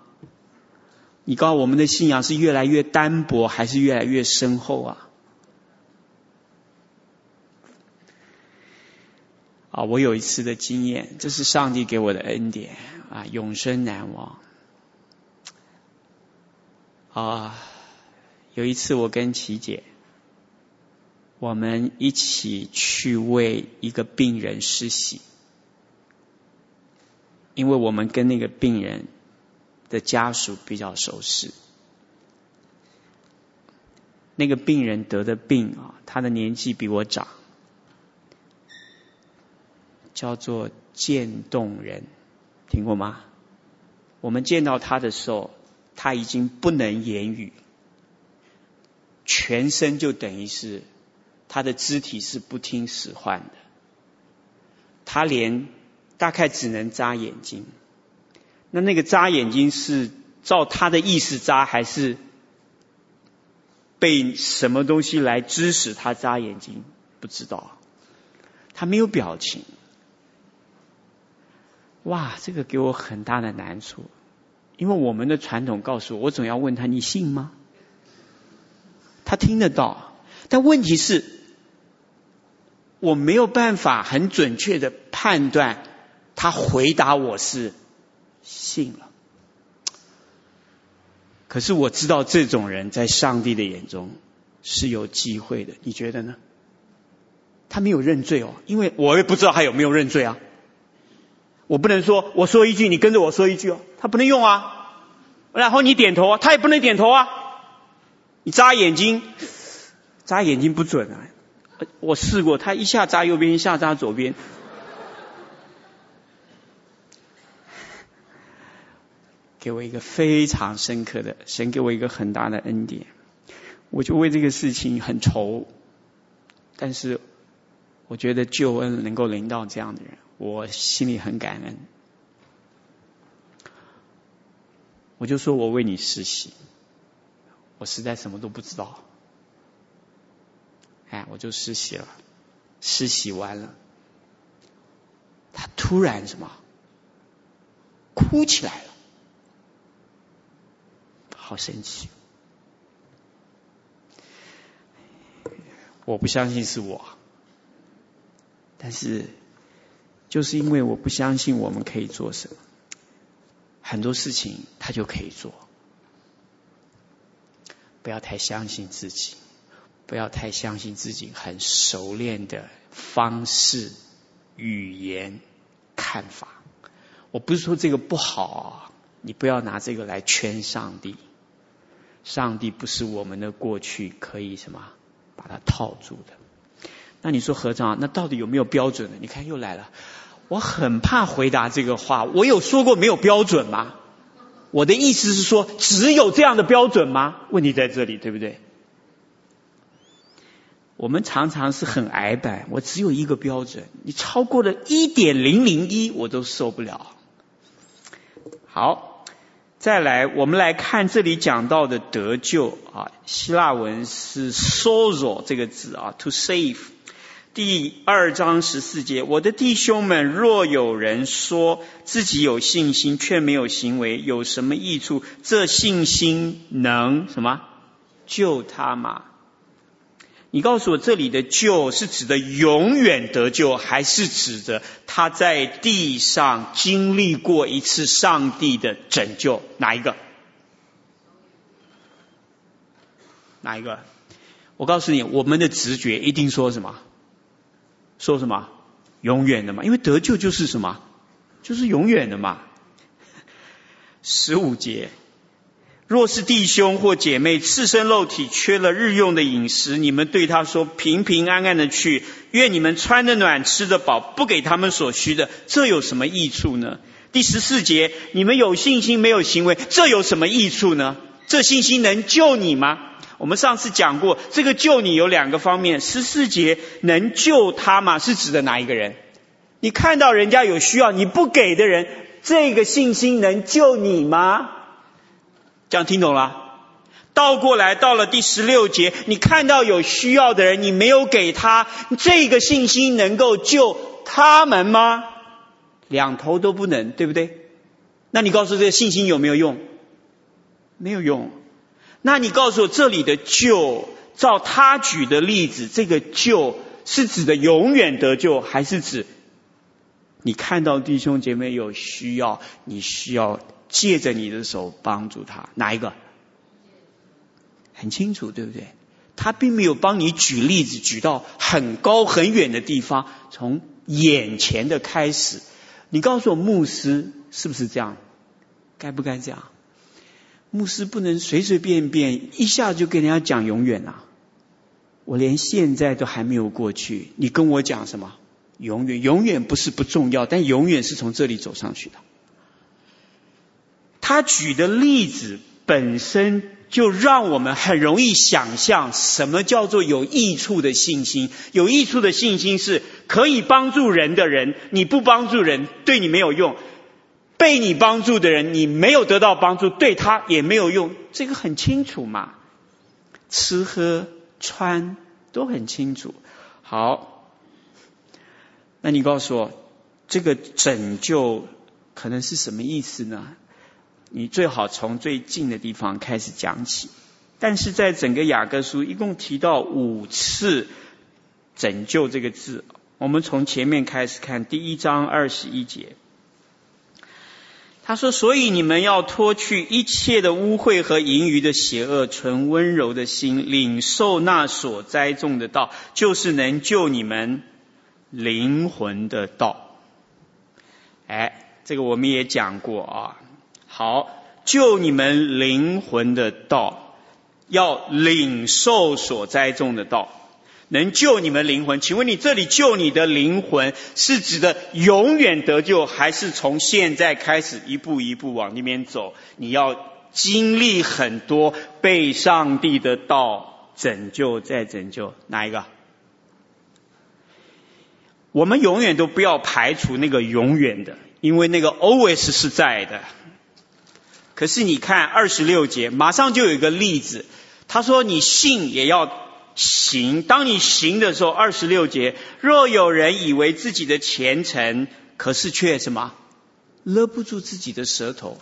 你告诉我们的信仰是越来越单薄，还是越来越深厚啊？啊，我有一次的经验，这是上帝给我的恩典啊，永生难忘。啊，有一次我跟琪姐。我们一起去为一个病人施洗，因为我们跟那个病人的家属比较熟识。那个病人得的病啊，他的年纪比我长，叫做渐冻人，听过吗？我们见到他的时候，他已经不能言语，全身就等于是。他的肢体是不听使唤的，他连大概只能眨眼睛。那那个扎眼睛是照他的意思扎，还是被什么东西来指使他扎眼睛？不知道。他没有表情。哇，这个给我很大的难处，因为我们的传统告诉我，我总要问他：“你信吗？”他听得到，但问题是。我没有办法很准确的判断，他回答我是信了。可是我知道这种人在上帝的眼中是有机会的，你觉得呢？他没有认罪哦，因为我也不知道他有没有认罪啊。我不能说我说一句，你跟着我说一句哦，他不能用啊。然后你点头啊，他也不能点头啊。你眨眼睛，眨眼睛不准啊。我试过，他一下眨右边，一下眨左边。给我一个非常深刻的，神给我一个很大的恩典，我就为这个事情很愁。但是我觉得救恩能够临到这样的人，我心里很感恩。我就说我为你实习，我实在什么都不知道。哎，我就实习了，实习完了，他突然什么，哭起来了，好神奇！我不相信是我，但是就是因为我不相信我们可以做什么，很多事情他就可以做。不要太相信自己，不要太相信自己很熟练的方式、语言、看法。我不是说这个不好啊，你不要拿这个来圈上帝。上帝不是我们的过去可以什么把它套住的。那你说合长，那到底有没有标准呢？你看又来了，我很怕回答这个话。我有说过没有标准吗？我的意思是说，只有这样的标准吗？问题在这里，对不对？我们常常是很矮板，我只有一个标准，你超过了一点零零一，我都受不了。好，再来，我们来看这里讲到的得救啊，希腊文是 s o r o 这个字啊，to save。第二章十四节，我的弟兄们，若有人说自己有信心，却没有行为，有什么益处？这信心能什么救他吗？你告诉我，这里的救是指的永远得救，还是指的他在地上经历过一次上帝的拯救？哪一个？哪一个？我告诉你，我们的直觉一定说什么？说什么？永远的嘛，因为得救就是什么？就是永远的嘛。十五节，若是弟兄或姐妹赤身露体，缺了日用的饮食，你们对他说：平平安安的去，愿你们穿得暖，吃得饱，不给他们所需的，这有什么益处呢？第十四节，你们有信心没有行为，这有什么益处呢？这信心能救你吗？我们上次讲过，这个救你有两个方面。十四节能救他吗？是指的哪一个人？你看到人家有需要，你不给的人，这个信心能救你吗？这样听懂了？倒过来，到了第十六节，你看到有需要的人，你没有给他，这个信心能够救他们吗？两头都不能，对不对？那你告诉这个信心有没有用？没有用。那你告诉我，这里的救，照他举的例子，这个救是指的永远得救，还是指你看到弟兄姐妹有需要，你需要借着你的手帮助他？哪一个？很清楚，对不对？他并没有帮你举例子，举到很高很远的地方，从眼前的开始。你告诉我，牧师是不是这样？该不该这样？牧师不能随随便便一下就跟人家讲永远啊！我连现在都还没有过去，你跟我讲什么永远？永远不是不重要，但永远是从这里走上去的。他举的例子本身就让我们很容易想象什么叫做有益处的信心。有益处的信心是可以帮助人的人，你不帮助人，对你没有用。被你帮助的人，你没有得到帮助，对他也没有用，这个很清楚嘛。吃喝穿都很清楚。好，那你告诉我，这个拯救可能是什么意思呢？你最好从最近的地方开始讲起。但是在整个雅各书一共提到五次“拯救”这个字，我们从前面开始看，第一章二十一节。他说：“所以你们要脱去一切的污秽和盈余的邪恶，存温柔的心，领受那所栽种的道，就是能救你们灵魂的道。”哎，这个我们也讲过啊。好，救你们灵魂的道，要领受所栽种的道。能救你们灵魂？请问你这里救你的灵魂是指的永远得救，还是从现在开始一步一步往那边走？你要经历很多被上帝的道拯救再拯救，哪一个？我们永远都不要排除那个永远的，因为那个 always 是在的。可是你看二十六节，马上就有一个例子，他说你信也要。行，当你行的时候，二十六节，若有人以为自己的虔诚，可是却什么，勒不住自己的舌头。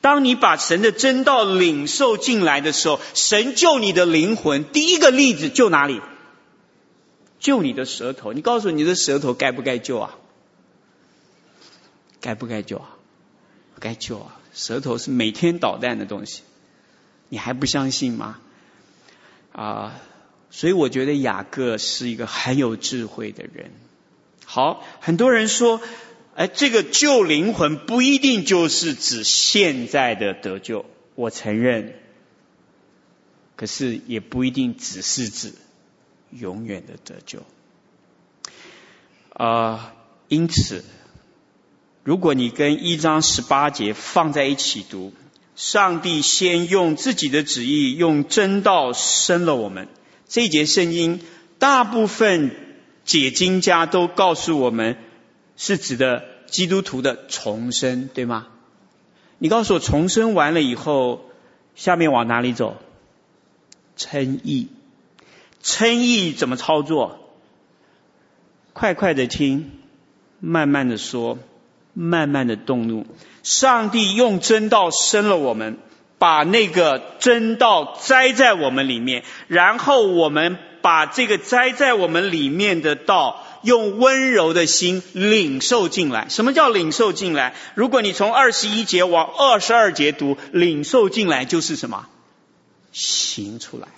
当你把神的真道领受进来的时候，神救你的灵魂，第一个例子救哪里？救你的舌头。你告诉你的舌头该不该救啊？该不该救啊？该救啊！舌头是每天捣蛋的东西，你还不相信吗？啊，所以我觉得雅各是一个很有智慧的人。好，很多人说，哎，这个救灵魂不一定就是指现在的得救，我承认。可是也不一定只是指永远的得救。啊，因此。如果你跟一章十八节放在一起读，上帝先用自己的旨意，用真道生了我们。这一节圣经，大部分解经家都告诉我们，是指的基督徒的重生，对吗？你告诉我，重生完了以后，下面往哪里走？称义，称义怎么操作？快快的听，慢慢的说。慢慢的动怒，上帝用真道生了我们，把那个真道栽在我们里面，然后我们把这个栽在我们里面的道，用温柔的心领受进来。什么叫领受进来？如果你从二十一节往二十二节读，领受进来就是什么？行出来，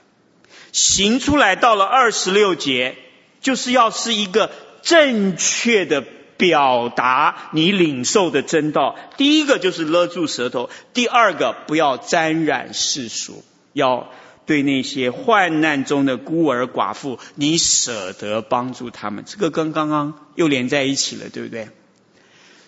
行出来到了二十六节，就是要是一个正确的。表达你领受的真道，第一个就是勒住舌头，第二个不要沾染世俗，要对那些患难中的孤儿寡妇，你舍得帮助他们。这个跟刚刚又连在一起了，对不对？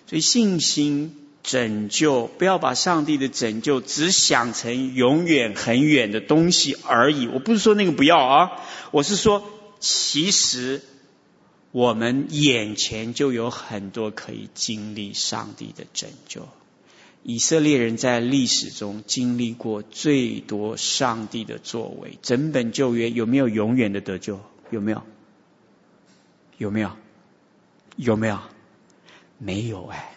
所以信心拯救，不要把上帝的拯救只想成永远很远的东西而已。我不是说那个不要啊，我是说其实。我们眼前就有很多可以经历上帝的拯救。以色列人在历史中经历过最多上帝的作为。整本旧约有没有永远的得救？有没有？有没有？有没有？没有哎。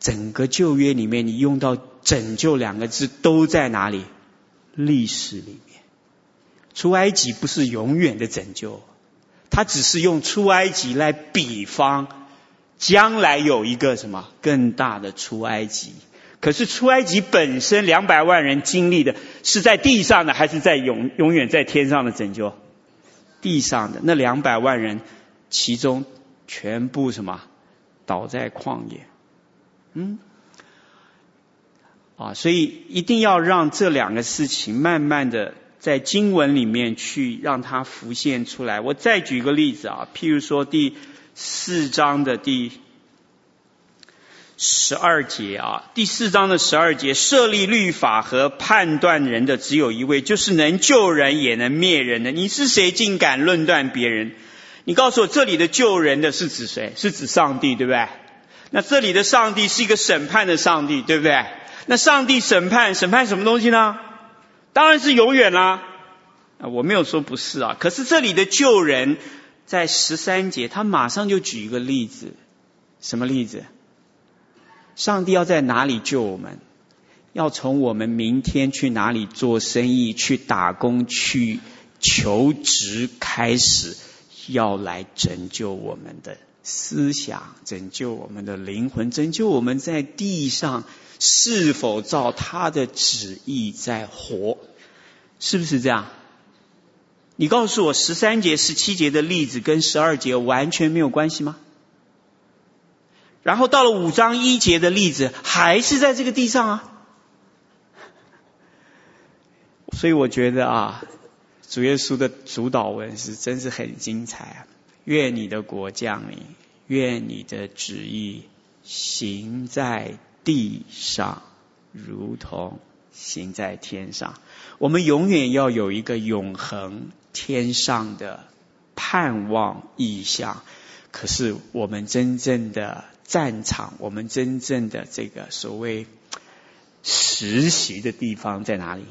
整个旧约里面，你用到“拯救”两个字都在哪里？历史里面。出埃及不是永远的拯救。他只是用出埃及来比方，将来有一个什么更大的出埃及。可是出埃及本身两百万人经历的是在地上的，还是在永永远在天上的拯救？地上的那两百万人，其中全部什么倒在旷野？嗯，啊，所以一定要让这两个事情慢慢的。在经文里面去让它浮现出来。我再举个例子啊，譬如说第四章的第十二节啊，第四章的十二节，设立律法和判断人的只有一位，就是能救人也能灭人的。你是谁，竟敢论断别人？你告诉我，这里的救人的是指谁？是指上帝，对不对？那这里的上帝是一个审判的上帝，对不对？那上帝审判，审判什么东西呢？当然是永远啦，啊，我没有说不是啊。可是这里的救人，在十三节，他马上就举一个例子，什么例子？上帝要在哪里救我们？要从我们明天去哪里做生意、去打工、去求职开始，要来拯救我们的思想，拯救我们的灵魂，拯救我们在地上。是否照他的旨意在活？是不是这样？你告诉我，十三节、十七节的例子跟十二节完全没有关系吗？然后到了五章一节的例子，还是在这个地上啊？所以我觉得啊，主耶稣的主导文是真是很精彩啊！愿你的国降临，愿你的旨意行在。地上如同行在天上，我们永远要有一个永恒天上的盼望意向。可是我们真正的战场，我们真正的这个所谓实习的地方在哪里？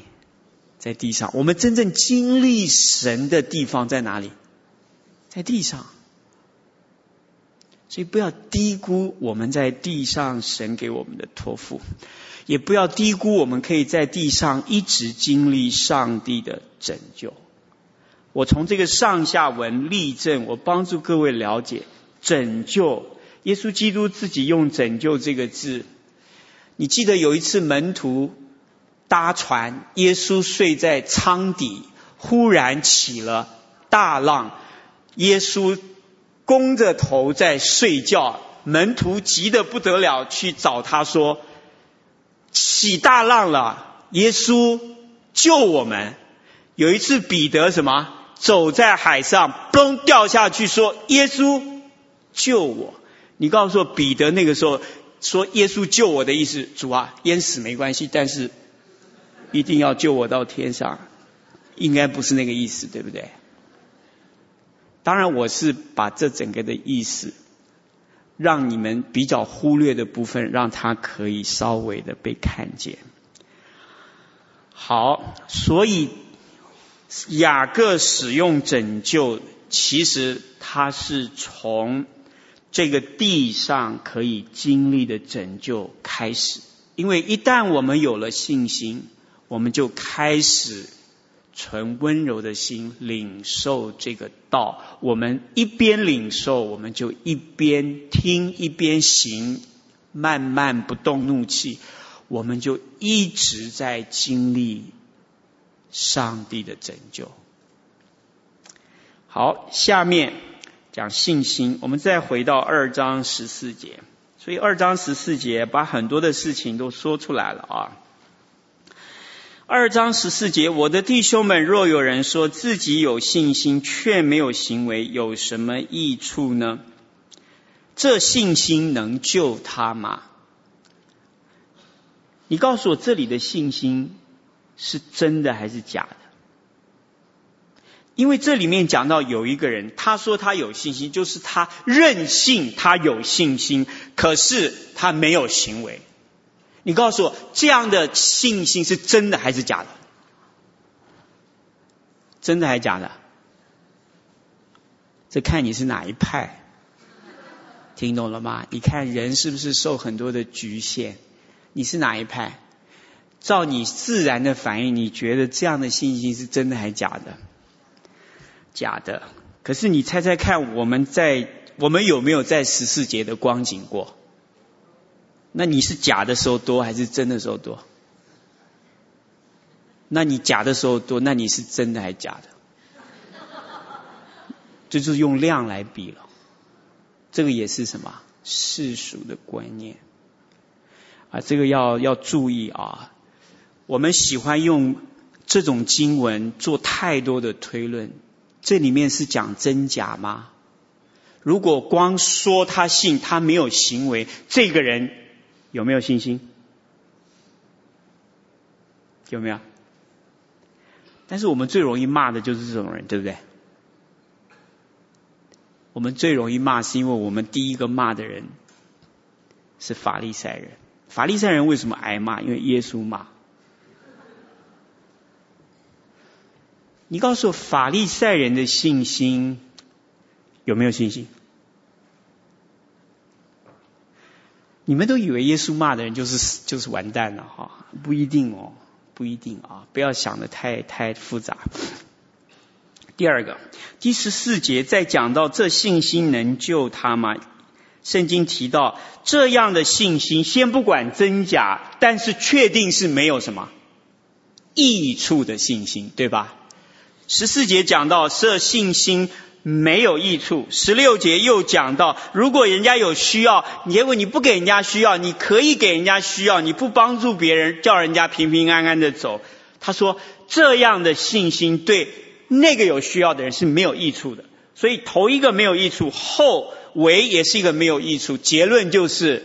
在地上。我们真正经历神的地方在哪里？在地上。所以不要低估我们在地上神给我们的托付，也不要低估我们可以在地上一直经历上帝的拯救。我从这个上下文例证，我帮助各位了解拯救。耶稣基督自己用“拯救”这个字。你记得有一次门徒搭船，耶稣睡在舱底，忽然起了大浪，耶稣弓着头在睡觉，门徒急得不得了，去找他说：“起大浪了，耶稣救我们。”有一次彼得什么？走在海上，嘣掉下去，说：“耶稣救我！”你告诉我，彼得那个时候说：“耶稣救我的意思，主啊，淹死没关系，但是一定要救我到天上。”应该不是那个意思，对不对？当然，我是把这整个的意思，让你们比较忽略的部分，让它可以稍微的被看见。好，所以。雅各使用拯救，其实他是从这个地上可以经历的拯救开始。因为一旦我们有了信心，我们就开始存温柔的心领受这个道。我们一边领受，我们就一边听一边行，慢慢不动怒气，我们就一直在经历。上帝的拯救。好，下面讲信心。我们再回到二章十四节，所以二章十四节把很多的事情都说出来了啊。二章十四节，我的弟兄们，若有人说自己有信心，却没有行为，有什么益处呢？这信心能救他吗？你告诉我，这里的信心。是真的还是假的？因为这里面讲到有一个人，他说他有信心，就是他任性他有信心，可是他没有行为。你告诉我，这样的信心是真的还是假的？真的还是假的？这看你是哪一派。听懂了吗？你看人是不是受很多的局限？你是哪一派？照你自然的反应，你觉得这样的信心是真的还是假的？假的。可是你猜猜看，我们在我们有没有在十四节的光景过？那你是假的时候多，还是真的时候多？那你假的时候多，那你是真的还是假的？这就是用量来比了。这个也是什么世俗的观念啊？这个要要注意啊！我们喜欢用这种经文做太多的推论，这里面是讲真假吗？如果光说他信，他没有行为，这个人有没有信心？有没有？但是我们最容易骂的就是这种人，对不对？我们最容易骂，是因为我们第一个骂的人是法利赛人。法利赛人为什么挨骂？因为耶稣骂。你告诉我，法利赛人的信心有没有信心？你们都以为耶稣骂的人就是就是完蛋了哈？不一定哦，不一定啊！不要想得太太复杂。第二个，第十四节在讲到这信心能救他吗？圣经提到这样的信心，先不管真假，但是确定是没有什么益处的信心，对吧？十四节讲到这信心没有益处，十六节又讲到，如果人家有需要，结果你不给人家需要，你可以给人家需要，你不帮助别人，叫人家平平安安的走。他说这样的信心对那个有需要的人是没有益处的，所以头一个没有益处，后尾也是一个没有益处。结论就是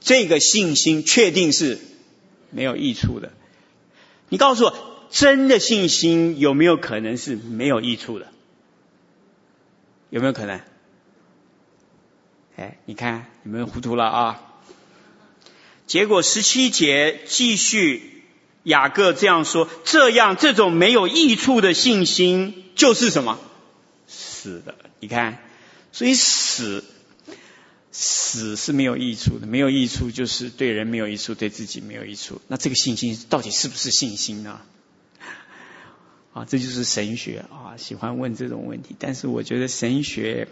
这个信心确定是没有益处的。你告诉我。真的信心有没有可能是没有益处的？有没有可能？哎，你看你们糊涂了啊！结果十七节继续，雅各这样说：这样这种没有益处的信心就是什么？死的。你看，所以死死是没有益处的，没有益处就是对人没有益处，对自己没有益处。那这个信心到底是不是信心呢？啊，这就是神学啊，喜欢问这种问题。但是我觉得神学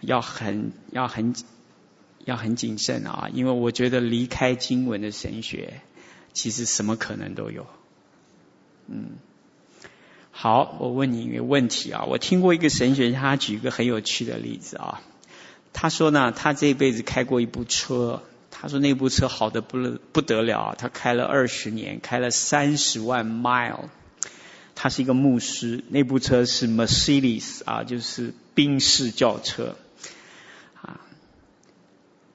要很要很要很谨慎啊，因为我觉得离开经文的神学，其实什么可能都有。嗯，好，我问你一个问题啊，我听过一个神学家他举一个很有趣的例子啊，他说呢，他这辈子开过一部车，他说那部车好得不不得了，他开了二十年，开了三十万 mile。他是一个牧师，那部车是 Mercedes 啊，就是宾士轿车啊。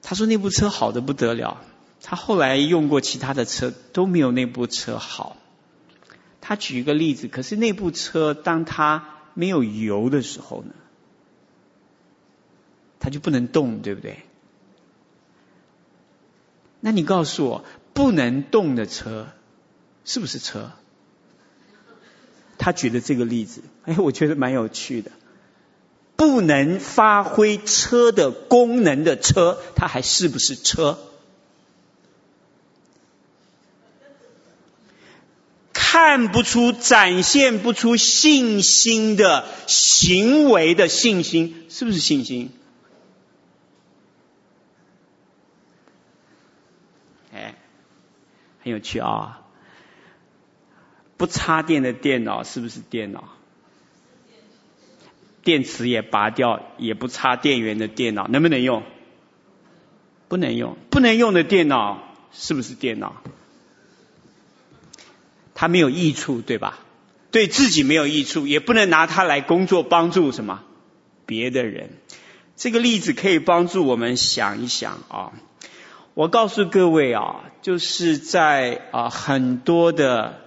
他说那部车好的不得了，他后来用过其他的车都没有那部车好。他举一个例子，可是那部车当他没有油的时候呢，他就不能动，对不对？那你告诉我，不能动的车是不是车？他举的这个例子，哎，我觉得蛮有趣的。不能发挥车的功能的车，它还是不是车？看不出、展现不出信心的行为的信心，是不是信心？哎，很有趣啊、不插电的电脑是不是电脑？电池也拔掉，也不插电源的电脑能不能用？不能用，不能用的电脑是不是电脑？它没有益处，对吧？对自己没有益处，也不能拿它来工作帮助什么别的人。这个例子可以帮助我们想一想啊。我告诉各位啊，就是在啊很多的。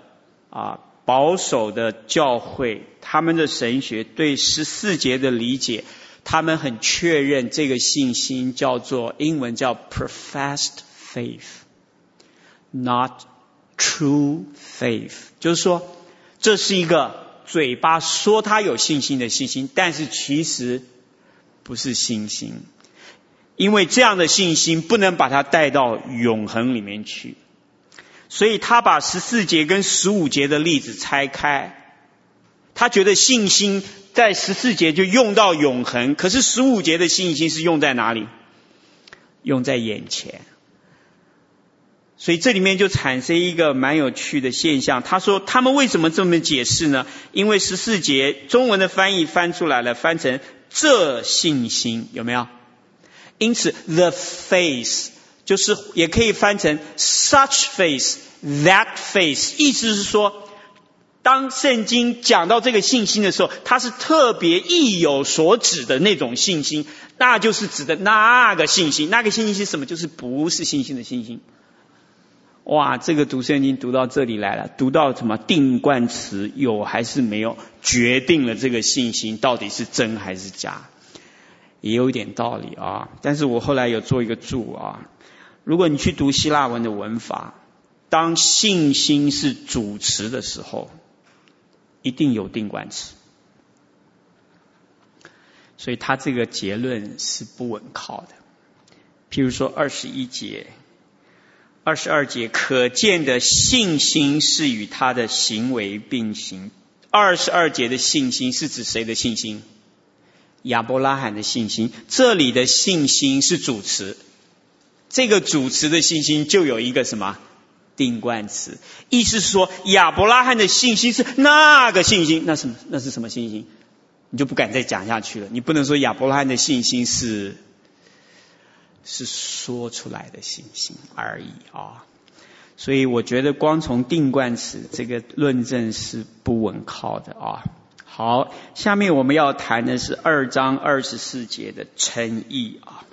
啊，保守的教会，他们的神学对十四节的理解，他们很确认这个信心叫做英文叫 professed faith，not true faith，就是说这是一个嘴巴说他有信心的信心，但是其实不是信心，因为这样的信心不能把它带到永恒里面去。所以他把十四节跟十五节的例子拆开，他觉得信心在十四节就用到永恒，可是十五节的信心是用在哪里？用在眼前。所以这里面就产生一个蛮有趣的现象。他说他们为什么这么解释呢？因为十四节中文的翻译翻出来了，翻成这信心有没有？因此 the faith。就是也可以翻成 such faith, that faith，意思是说，当圣经讲到这个信心的时候，它是特别意有所指的那种信心，那就是指的那个信心。那个信心是什么？就是不是信心的信心。哇，这个读圣经读到这里来了，读到什么定冠词有还是没有，决定了这个信心到底是真还是假，也有一点道理啊。但是我后来有做一个注啊。如果你去读希腊文的文法，当信心是主词的时候，一定有定冠词，所以他这个结论是不稳靠的。譬如说二十一节、二十二节，可见的信心是与他的行为并行。二十二节的信心是指谁的信心？亚伯拉罕的信心。这里的信心是主词。这个主词的信心就有一个什么定冠词，意思是说亚伯拉罕的信心是那个信心，那什么那是什么信心？你就不敢再讲下去了。你不能说亚伯拉罕的信心是是说出来的信心而已啊。所以我觉得光从定冠词这个论证是不稳靠的啊。好，下面我们要谈的是二章二十四节的称义啊。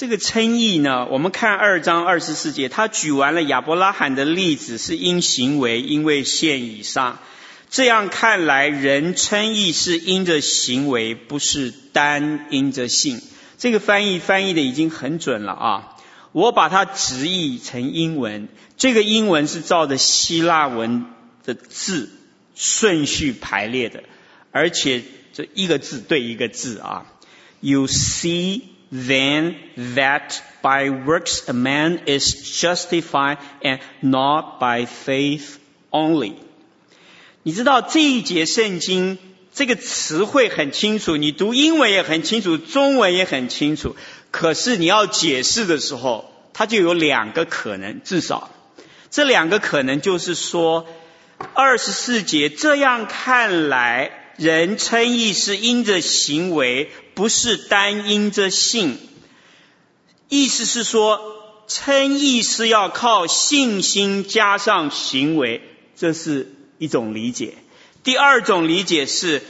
这个称义呢，我们看二章二十四节，他举完了亚伯拉罕的例子，是因行为，因为献以撒。这样看来，人称义是因着行为，不是单因着信。这个翻译翻译的已经很准了啊！我把它直译成英文，这个英文是照着希腊文的字顺序排列的，而且这一个字对一个字啊。You see. Then that by works a man is justified and not by faith only。你知道这一节圣经这个词汇很清楚，你读英文也很清楚，中文也很清楚。可是你要解释的时候，它就有两个可能，至少这两个可能就是说，二十四节这样看来，人称义是因着行为，不是单因着信。意思是说，称义是要靠信心加上行为，这是一种理解。第二种理解是，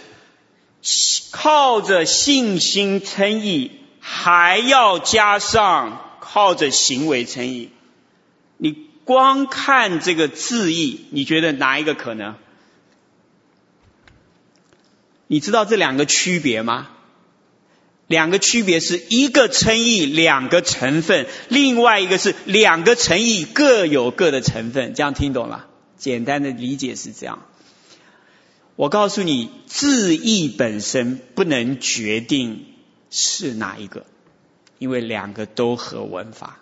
靠着信心称义，还要加上靠着行为称义。你光看这个字义，你觉得哪一个可能？你知道这两个区别吗？两个区别是一个称义两个成分，另外一个是两个称义各有各的成分。这样听懂了？简单的理解是这样。我告诉你，字义本身不能决定是哪一个，因为两个都合文法。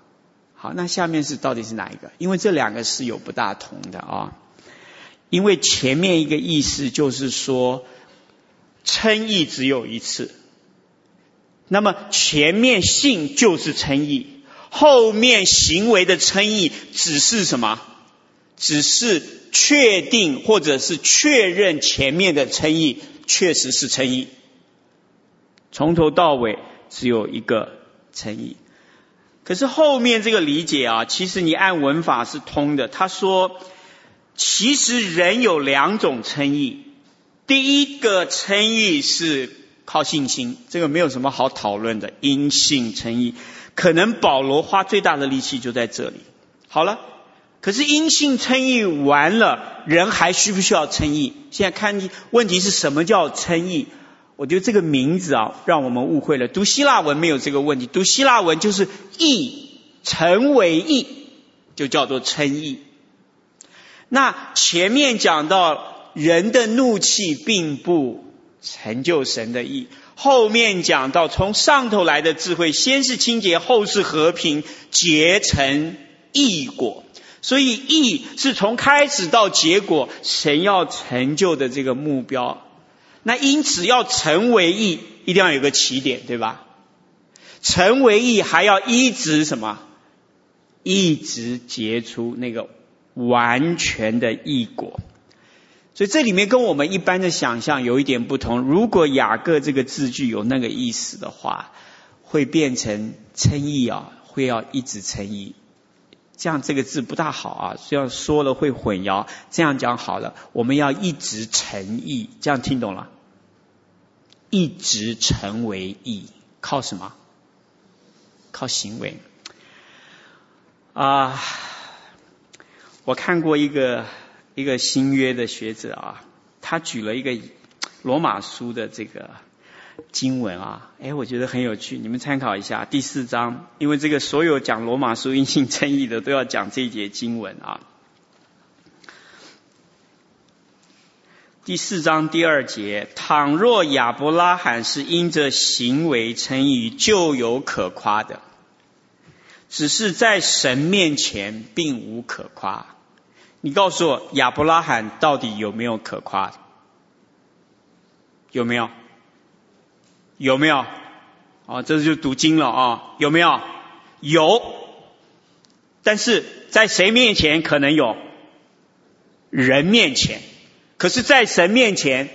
好，那下面是到底是哪一个？因为这两个是有不大同的啊。因为前面一个意思就是说，称义只有一次。那么前面信就是称义，后面行为的称义只是什么？只是确定或者是确认前面的称义确实是称义。从头到尾只有一个称义。可是后面这个理解啊，其实你按文法是通的。他说，其实人有两种称义，第一个称义是。靠信心，这个没有什么好讨论的。因信称义，可能保罗花最大的力气就在这里。好了，可是因信称义完了，人还需不需要称义？现在看问题是什么叫称义？我觉得这个名字啊，让我们误会了。读希腊文没有这个问题，读希腊文就是义，成为义，就叫做称义。那前面讲到人的怒气并不。成就神的义，后面讲到从上头来的智慧，先是清洁，后是和平，结成义果。所以义是从开始到结果，神要成就的这个目标。那因此要成为义，一定要有个起点，对吧？成为义还要一直什么？一直结出那个完全的义果。所以这里面跟我们一般的想象有一点不同。如果雅各这个字句有那个意思的话，会变成称义啊，会要一直称义。这样这个字不大好啊，这样说了会混淆。这样讲好了，我们要一直成义，这样听懂了？一直成为义，靠什么？靠行为。啊，我看过一个。一个新约的学者啊，他举了一个罗马书的这个经文啊，哎，我觉得很有趣，你们参考一下第四章，因为这个所有讲罗马书因信称义的都要讲这一节经文啊。第四章第二节，倘若亚伯拉罕是因着行为称义，就有可夸的；只是在神面前，并无可夸。你告诉我，亚伯拉罕到底有没有可夸？有没有？有没有？啊，这就读经了啊，有没有？有。但是在谁面前可能有？人面前，可是在神面前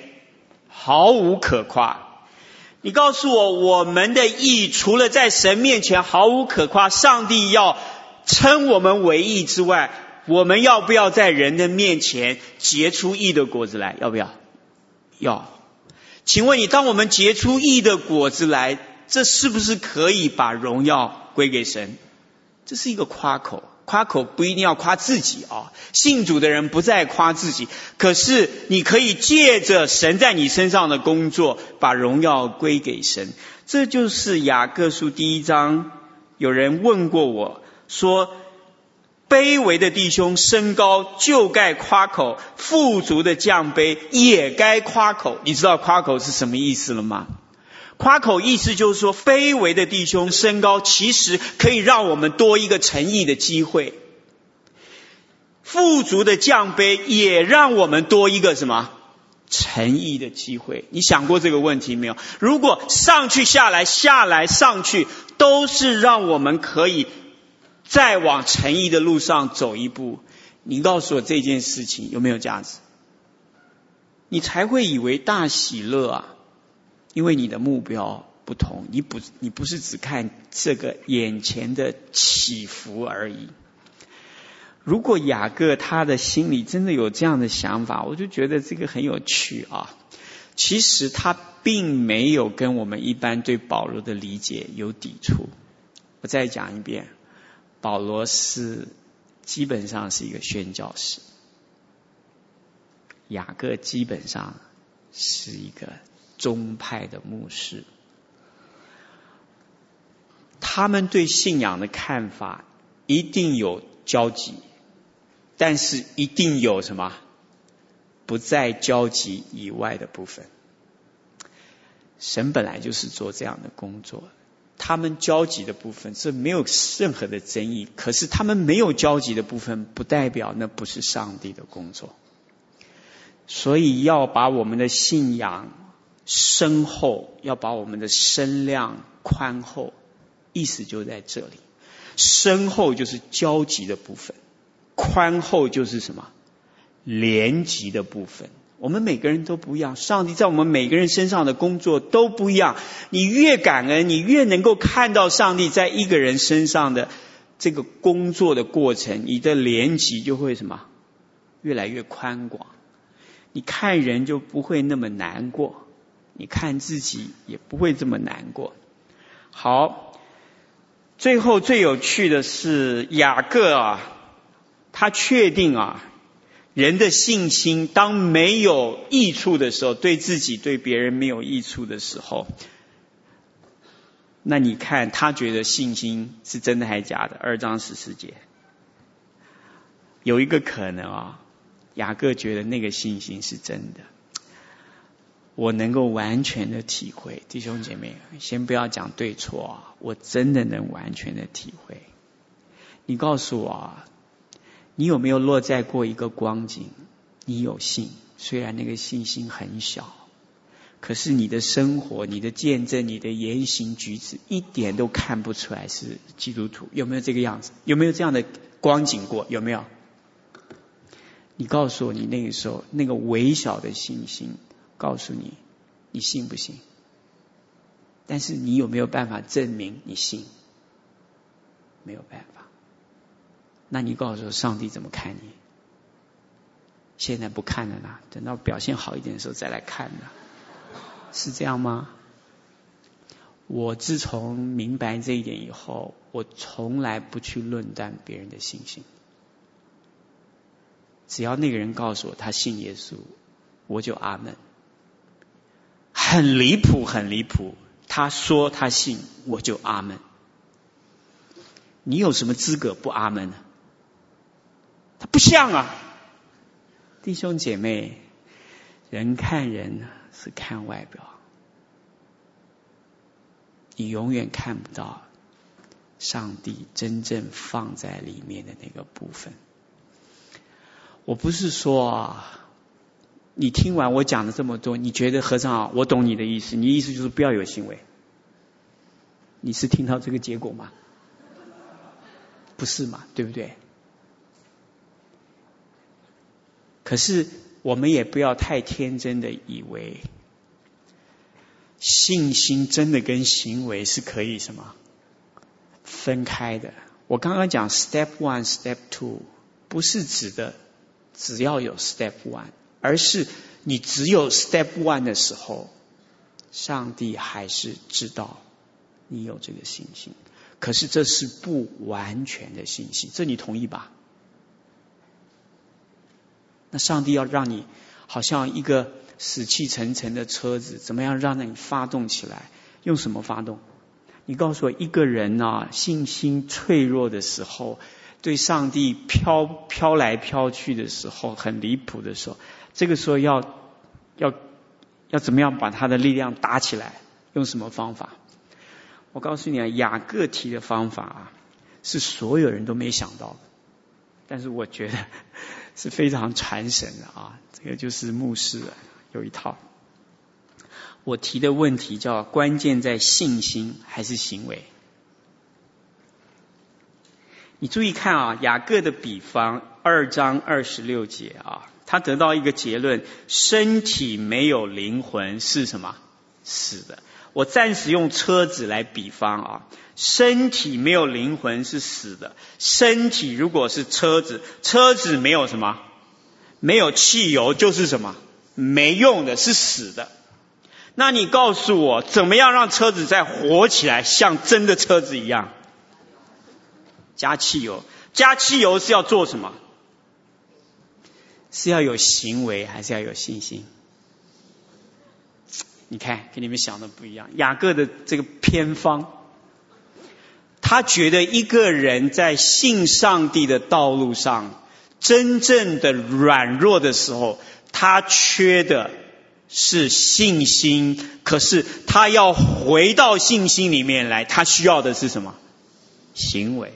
毫无可夸。你告诉我，我们的义除了在神面前毫无可夸，上帝要称我们为义之外，我们要不要在人的面前结出义的果子来？要不要？要。请问你，当我们结出义的果子来，这是不是可以把荣耀归给神？这是一个夸口，夸口不一定要夸自己啊。信主的人不再夸自己，可是你可以借着神在你身上的工作，把荣耀归给神。这就是雅各书第一章。有人问过我说。卑微的弟兄身高就该夸口，富足的降卑也该夸口。你知道夸口是什么意思了吗？夸口意思就是说，卑微的弟兄身高，其实可以让我们多一个诚意的机会。富足的降卑，也让我们多一个什么诚意的机会？你想过这个问题没有？如果上去下来下来上去，都是让我们可以再往诚意的路上走一步，你告诉我这件事情有没有价值？你才会以为大喜乐啊，因为你的目标不同，你不你不是只看这个眼前的起伏而已。如果雅各他的心里真的有这样的想法，我就觉得这个很有趣啊。其实他并没有跟我们一般对保罗的理解有抵触。我再讲一遍，保罗是基本上是一个宣教士，雅各基本上是一个宗派的牧师。他们对信仰的看法一定有交集。但是一定有什么不在交集以外的部分。神本来就是做这样的工作，他们交集的部分是没有任何的争议。可是他们没有交集的部分，不代表那不是上帝的工作。所以要把我们的信仰深厚，要把我们的身量宽厚，意思就在这里。深厚就是交集的部分。宽厚就是什么？连级的部分。我们每个人都不一样，上帝在我们每个人身上的工作都不一样。你越感恩，你越能够看到上帝在一个人身上的这个工作的过程，你的连级就会什么？越来越宽广。你看人就不会那么难过，你看自己也不会这么难过。好，最后最有趣的是雅各啊。他确定啊，人的信心当没有益处的时候，对自己对别人没有益处的时候，那你看他觉得信心是真的还是假的？二章十四节，有一个可能啊，雅各觉得那个信心是真的。我能够完全的体会，弟兄姐妹，先不要讲对错啊，我真的能完全的体会。你告诉我。你有没有落在过一个光景？你有信，虽然那个信心很小，可是你的生活、你的见证、你的言行举止，一点都看不出来是基督徒。有没有这个样子？有没有这样的光景过？有没有？你告诉我，你那个时候那个微小的信心，告诉你，你信不信？但是你有没有办法证明你信？没有办法。那你告诉我，上帝怎么看你？现在不看了啦，等到表现好一点的时候再来看呢？是这样吗？我自从明白这一点以后，我从来不去论断别人的信心。只要那个人告诉我他信耶稣，我就阿门。很离谱，很离谱。他说他信，我就阿门。你有什么资格不阿门呢？不像啊，弟兄姐妹，人看人是看外表，你永远看不到上帝真正放在里面的那个部分。我不是说啊，你听完我讲了这么多，你觉得和尚啊，我懂你的意思，你意思就是不要有行为。你是听到这个结果吗？不是嘛，对不对？可是，我们也不要太天真的以为，信心真的跟行为是可以什么分开的。我刚刚讲 step one, step two，不是指的只要有 step one，而是你只有 step one 的时候，上帝还是知道你有这个信心。可是这是不完全的信心，这你同意吧？那上帝要让你好像一个死气沉沉的车子，怎么样让你发动起来？用什么发动？你告诉我，一个人啊，信心脆弱的时候，对上帝飘飘来飘去的时候，很离谱的时候，这个时候要要要怎么样把他的力量打起来？用什么方法？我告诉你啊，雅各提的方法啊，是所有人都没想到的。但是我觉得是非常传神的啊。这个就是牧师有一套。我提的问题叫关键在信心还是行为？你注意看啊，雅各的比方二章二十六节啊，他得到一个结论：身体没有灵魂是什么？死的。我暂时用车子来比方啊，身体没有灵魂是死的。身体如果是车子，车子没有什么？没有汽油就是什么？没用的，是死的。那你告诉我，怎么样让车子再活起来，像真的车子一样？加汽油，加汽油是要做什么？是要有行为，还是要有信心？你看，跟你们想的不一样。雅各的这个偏方，他觉得一个人在信上帝的道路上，真正的软弱的时候，他缺的是信心。可是他要回到信心里面来，他需要的是什么？行为。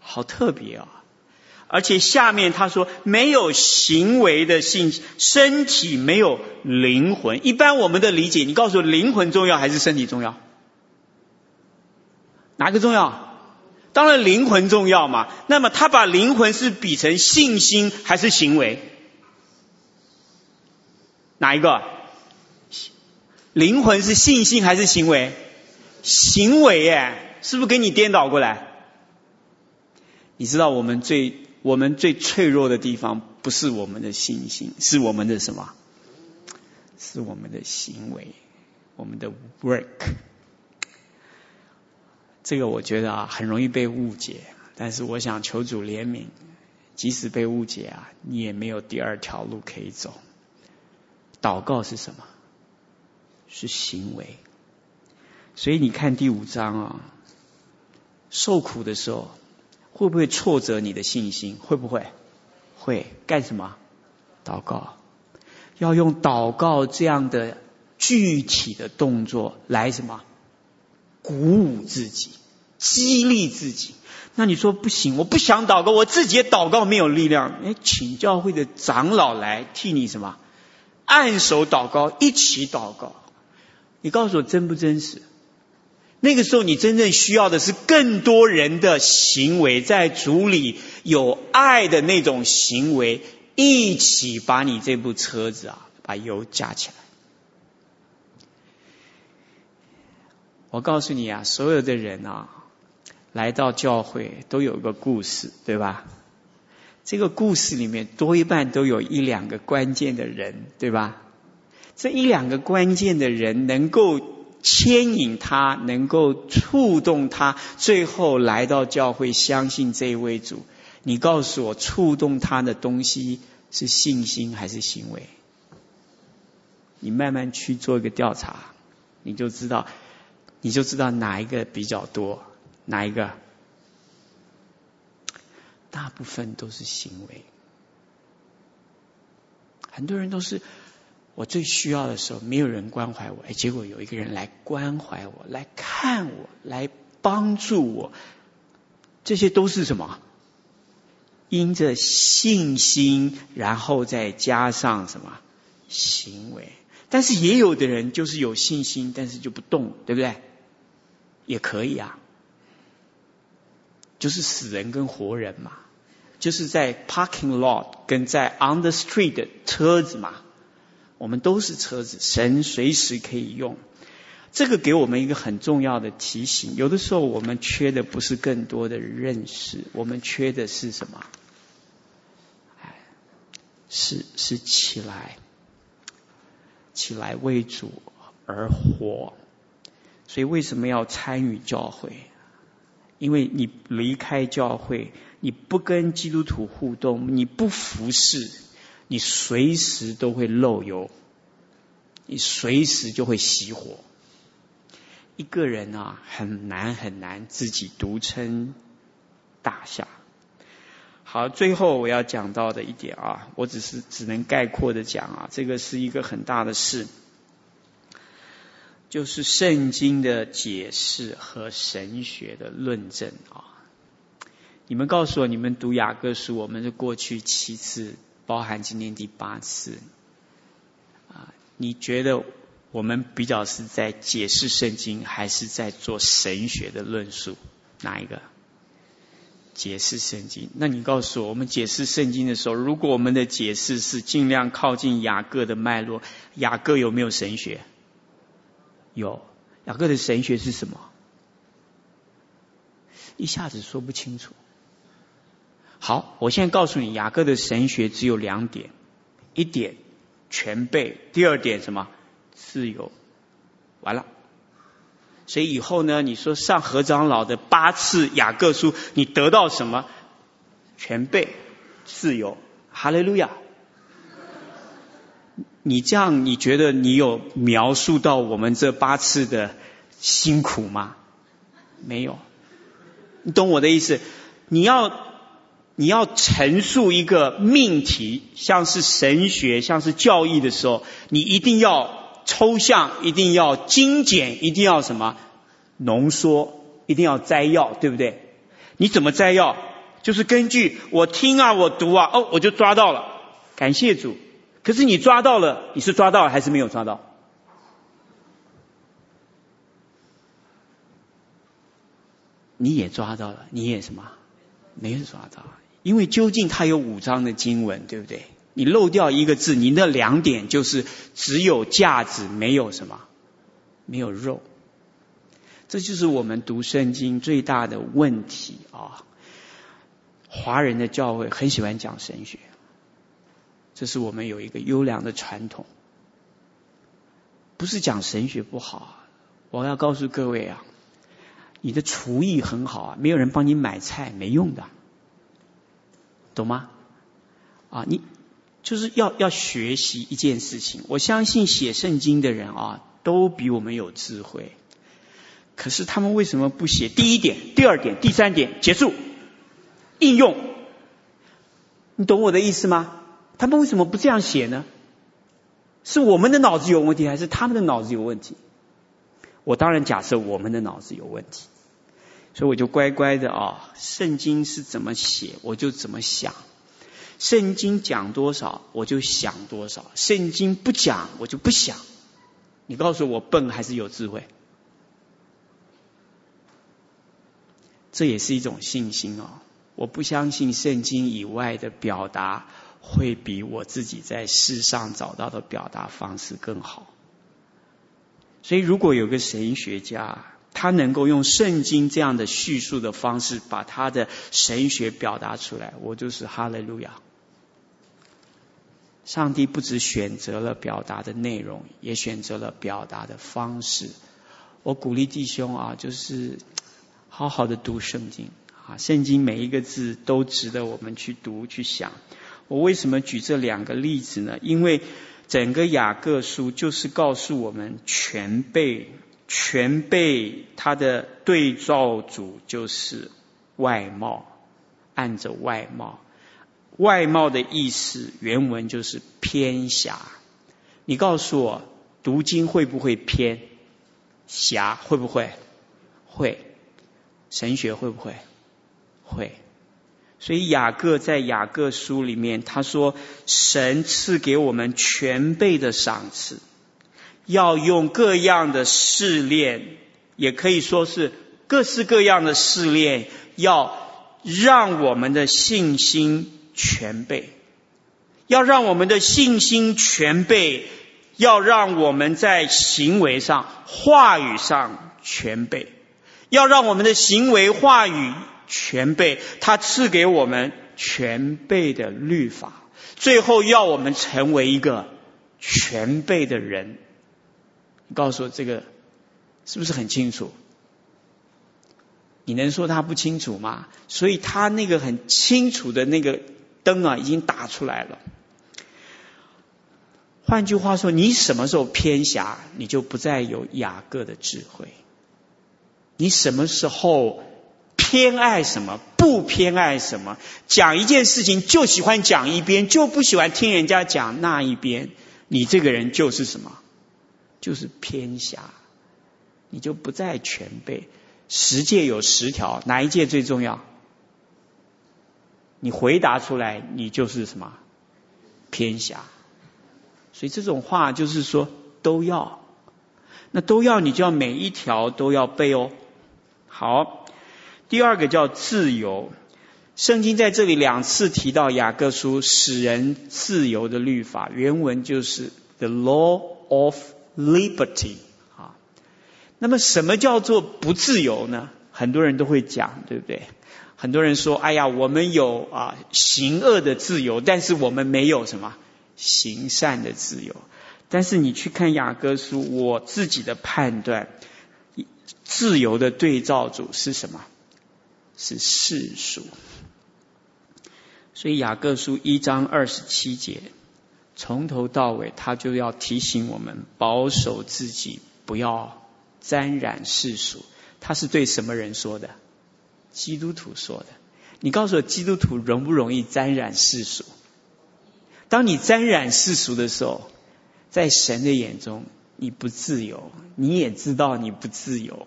好特别啊！而且下面他说，没有行为的信，身体没有灵魂。一般我们的理解，你告诉我，灵魂重要还是身体重要？哪个重要？当然灵魂重要嘛。那么他把灵魂是比成信心还是行为？哪一个？灵魂是信心还是行为？行为耶，是不是给你颠倒过来？你知道我们最我们最脆弱的地方，不是我们的信心，是我们的什么？是我们的行为，我们的 work。这个我觉得啊，很容易被误解。但是我想求主怜悯，即使被误解啊，你也没有第二条路可以走。祷告是什么？是行为。所以你看第五章啊，受苦的时候。会不会挫折你的信心？会不会？会干什么？祷告，要用祷告这样的具体的动作来什么？鼓舞自己，激励自己。那你说不行，我不想祷告，我自己也祷告没有力量。哎，请教会的长老来替你什么？按手祷告，一起祷告。你告诉我真不真实？那个时候，你真正需要的是更多人的行为，在组里有爱的那种行为，一起把你这部车子啊，把油加起来。我告诉你啊，所有的人啊，来到教会都有个故事，对吧？这个故事里面多一半都有一两个关键的人，对吧？这一两个关键的人能够。牵引他，能够触动他，最后来到教会，相信这一位主。你告诉我，触动他的东西是信心还是行为？你慢慢去做一个调查，你就知道，你就知道哪一个比较多，哪一个？大部分都是行为，很多人都是。我最需要的时候，没有人关怀我，哎，结果有一个人来关怀我，来看我，来帮助我，这些都是什么？因着信心，然后再加上什么行为？但是也有的人就是有信心，但是就不动，对不对？也可以啊，就是死人跟活人嘛，就是在 parking lot 跟在 on the street 的车子嘛。我们都是车子，神随时可以用。这个给我们一个很重要的提醒。有的时候我们缺的不是更多的认识，我们缺的是什么？哎，是是起来，起来为主而活。所以为什么要参与教会？因为你离开教会，你不跟基督徒互动，你不服侍。你随时都会漏油，你随时就会熄火。一个人啊，很难很难自己独撑大厦。好，最后我要讲到的一点啊，我只是只能概括的讲啊，这个是一个很大的事，就是圣经的解释和神学的论证啊。你们告诉我，你们读雅各书，我们是过去七次，包含今天第八次。啊，你觉得我们比较是在解释圣经，还是在做神学的论述？哪一个？解释圣经。那你告诉我，我们解释圣经的时候，如果我们的解释是尽量靠近雅各的脉络，雅各有没有神学？有。雅各的神学是什么？一下子说不清楚。好，我现在告诉你，雅各的神学只有两点：一点全备，第二点什么？自由。完了。所以以后呢，你说上何长老的八次雅各书，你得到什么？全备，自由。哈利路亚。你这样，你觉得你有描述到我们这八次的辛苦吗？没有。你懂我的意思？你要你要陈述一个命题，像是神学，像是教义的时候，你一定要抽象，一定要精简，一定要什么浓缩，一定要摘要，对不对？你怎么摘要？就是根据我听啊，我读啊，哦，我就抓到了。感谢主。可是你抓到了，你是抓到了还是没有抓到？你也抓到了，你也什么？没有抓到，因为究竟它有五章的经文，对不对？你漏掉一个字，你那两点就是只有架子，没有什么，没有肉。这就是我们读圣经最大的问题啊！华人的教会很喜欢讲神学。这是我们有一个优良的传统，不是讲神学不好。我要告诉各位啊，你的厨艺很好啊，没有人帮你买菜没用的，懂吗？啊，你就是要要学习一件事情。我相信写圣经的人啊，都比我们有智慧。可是他们为什么不写第一点、第二点、第三点结束？应用，你懂我的意思吗？他们为什么不这样写呢？是我们的脑子有问题，还是他们的脑子有问题？我当然假设我们的脑子有问题，所以我就乖乖的啊，圣经是怎么写，我就怎么想。圣经讲多少，我就想多少；圣经不讲，我就不想。你告诉我，笨还是有智慧？这也是一种信心哦。我不相信圣经以外的表达。会比我自己在世上找到的表达方式更好。所以，如果有个神学家，他能够用圣经这样的叙述的方式，把他的神学表达出来，我就是哈利路亚。上帝不只选择了表达的内容，也选择了表达的方式。我鼓励弟兄啊，就是好好的读圣经啊，圣经每一个字都值得我们去读去想。我为什么举这两个例子呢？因为整个雅各书就是告诉我们全备，全备它的对照组就是外貌，按着外貌，外貌的意思原文就是偏狭。你告诉我，读经会不会偏狭？会不会？会。神学会不会？会。所以雅各在雅各书里面他说，神赐给我们全备的赏赐，要用各样的试炼，也可以说是各式各样的试炼，要让我们的信心全备，要让我们的信心全备，要让我们在行为上、话语上全备，要让我们的行为、话语。全备，他赐给我们全备的律法，最后要我们成为一个全备的人。告诉我这个是不是很清楚？你能说他不清楚吗？所以他那个很清楚的那个灯啊，已经打出来了。换句话说，你什么时候偏狭，你就不再有雅各的智慧。你什么时候？偏爱什么？不偏爱什么？讲一件事情就喜欢讲一边，就不喜欢听人家讲那一边。你这个人就是什么？就是偏狭。你就不再全备。十诫有十条，哪一诫最重要？你回答出来，你就是什么偏狭。所以这种话就是说都要，那都要你就要每一条都要背哦。好，第二个叫自由。圣经在这里两次提到雅各书使人自由的律法，原文就是 the law of liberty 啊。那么什么叫做不自由呢？很多人都会讲，对不对？很多人说：“哎呀，我们有啊行恶的自由，但是我们没有什么行善的自由。”但是你去看雅各书，我自己的判断，自由的对照组是什么？是世俗。所以雅各书一章二十七节，从头到尾，他就要提醒我们保守自己，不要沾染世俗。他是对什么人说的？基督徒说的。你告诉我，基督徒容不容易沾染世俗？当你沾染世俗的时候，在神的眼中，你不自由。你也知道你不自由，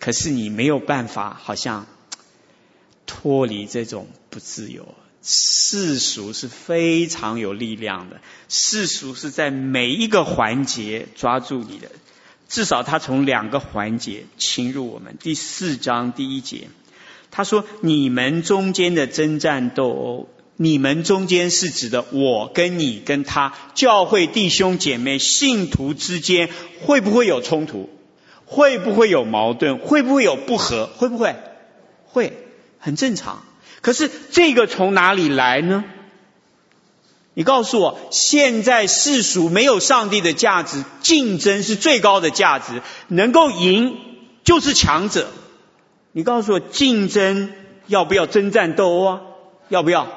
可是你没有办法，好像脱离这种不自由。世俗是非常有力量的，世俗是在每一个环节抓住你的，至少他从两个环节侵入我们。第四章第一节，他说：“你们中间的争战斗殴，你们中间是指的我跟你跟他，教会弟兄姐妹信徒之间会不会有冲突？会不会有矛盾？会不会有不和？会不会？会，很正常。”可是这个从哪里来呢？你告诉我，现在世俗没有上帝的价值，竞争是最高的价值，能够赢就是强者。你告诉我，竞争要不要争战斗殴啊？要不要？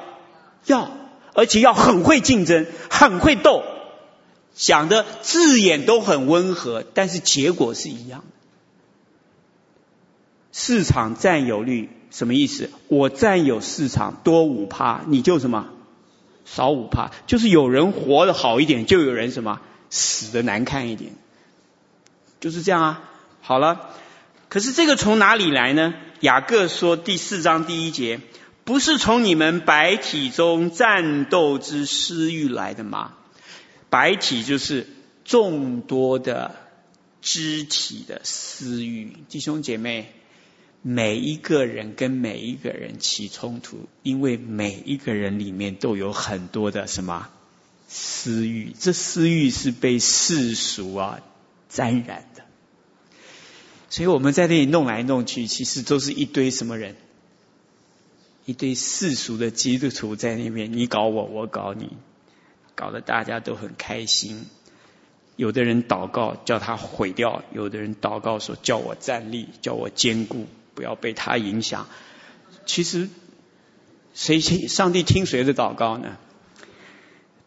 要，而且要很会竞争，很会斗，讲的字眼都很温和，但是结果是一样的。市场占有率。什么意思？我占有市场多五趴，你就什么少五趴，就是有人活得好一点，就有人什么死得难看一点，就是这样啊。好了，可是这个从哪里来呢？雅各说第四章第一节，不是从你们百体中战斗之私欲来的吗？百体就是众多的肢体的私欲，弟兄姐妹。每一个人跟每一个人起冲突，因为每一个人里面都有很多的什么私欲，这私欲是被世俗啊沾染的。所以我们在那里弄来弄去，其实都是一堆什么人？一堆世俗的基督徒在那边，你搞我，我搞你，搞得大家都很开心。有的人祷告叫他毁掉，有的人祷告说叫我站立，叫我坚固。不要被他影响。其实，谁听上帝听谁的祷告呢？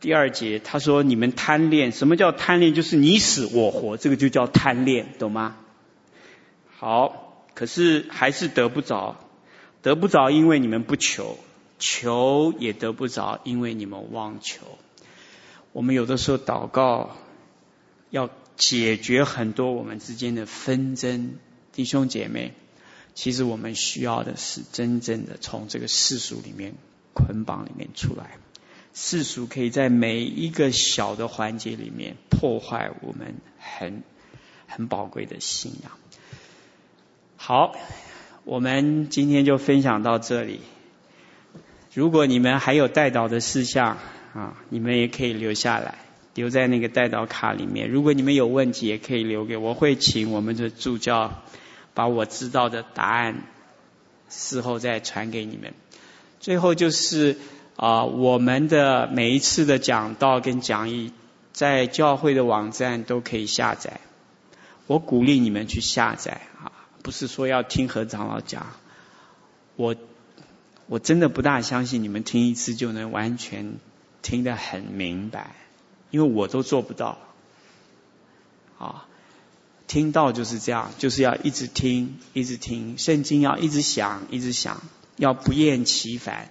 第二节他说：“你们贪恋，什么叫贪恋？就是你死我活，这个就叫贪恋，懂吗？”好，可是还是得不着，得不着，因为你们不求，求也得不着，因为你们妄求。我们有的时候祷告，要解决很多我们之间的纷争，弟兄姐妹。其实我们需要的是真正的从这个世俗里面捆绑里面出来。世俗可以在每一个小的环节里面破坏我们很很宝贵的信仰。好，我们今天就分享到这里。如果你们还有代祷的事项啊，你们也可以留下来，留在那个代祷卡里面。如果你们有问题，也可以留给我，会请我们的助教。把我知道的答案事后再传给你们。最后就是啊，我们的每一次的讲道跟讲义，在教会的网站都可以下载。我鼓励你们去下载啊，不是说要听何长老讲。我我真的不大相信你们听一次就能完全听得很明白，因为我都做不到。啊。听到就是这样，就是要一直听，一直听圣经，要一直想，一直想，要不厌其烦。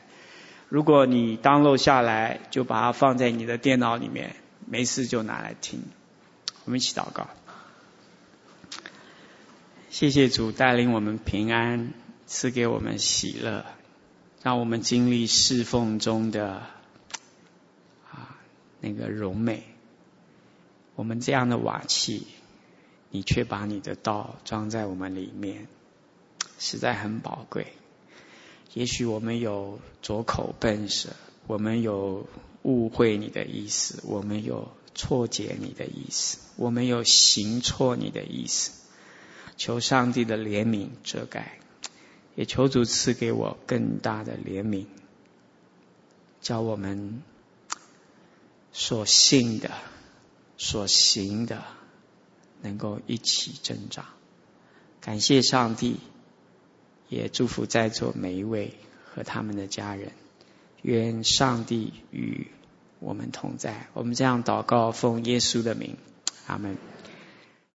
如果你 download 下来，就把它放在你的电脑里面，没事就拿来听。我们一起祷告，谢谢主带领我们平安，赐给我们喜乐。让我们经历侍奉中的啊那个荣美。我们这样的瓦器，你却把你的道装在我们里面，实在很宝贵。也许我们有拙口笨舌，我们有误会你的意思，我们有错解你的意思，我们有行错你的意思。求上帝的怜悯遮盖。也求主赐给我更大的怜悯，叫我们所信的、所行的，能够一起挣扎。感谢上帝，也祝福在座每一位和他们的家人。愿上帝与我们同在。我们这样祷告，奉耶稣的名，阿门。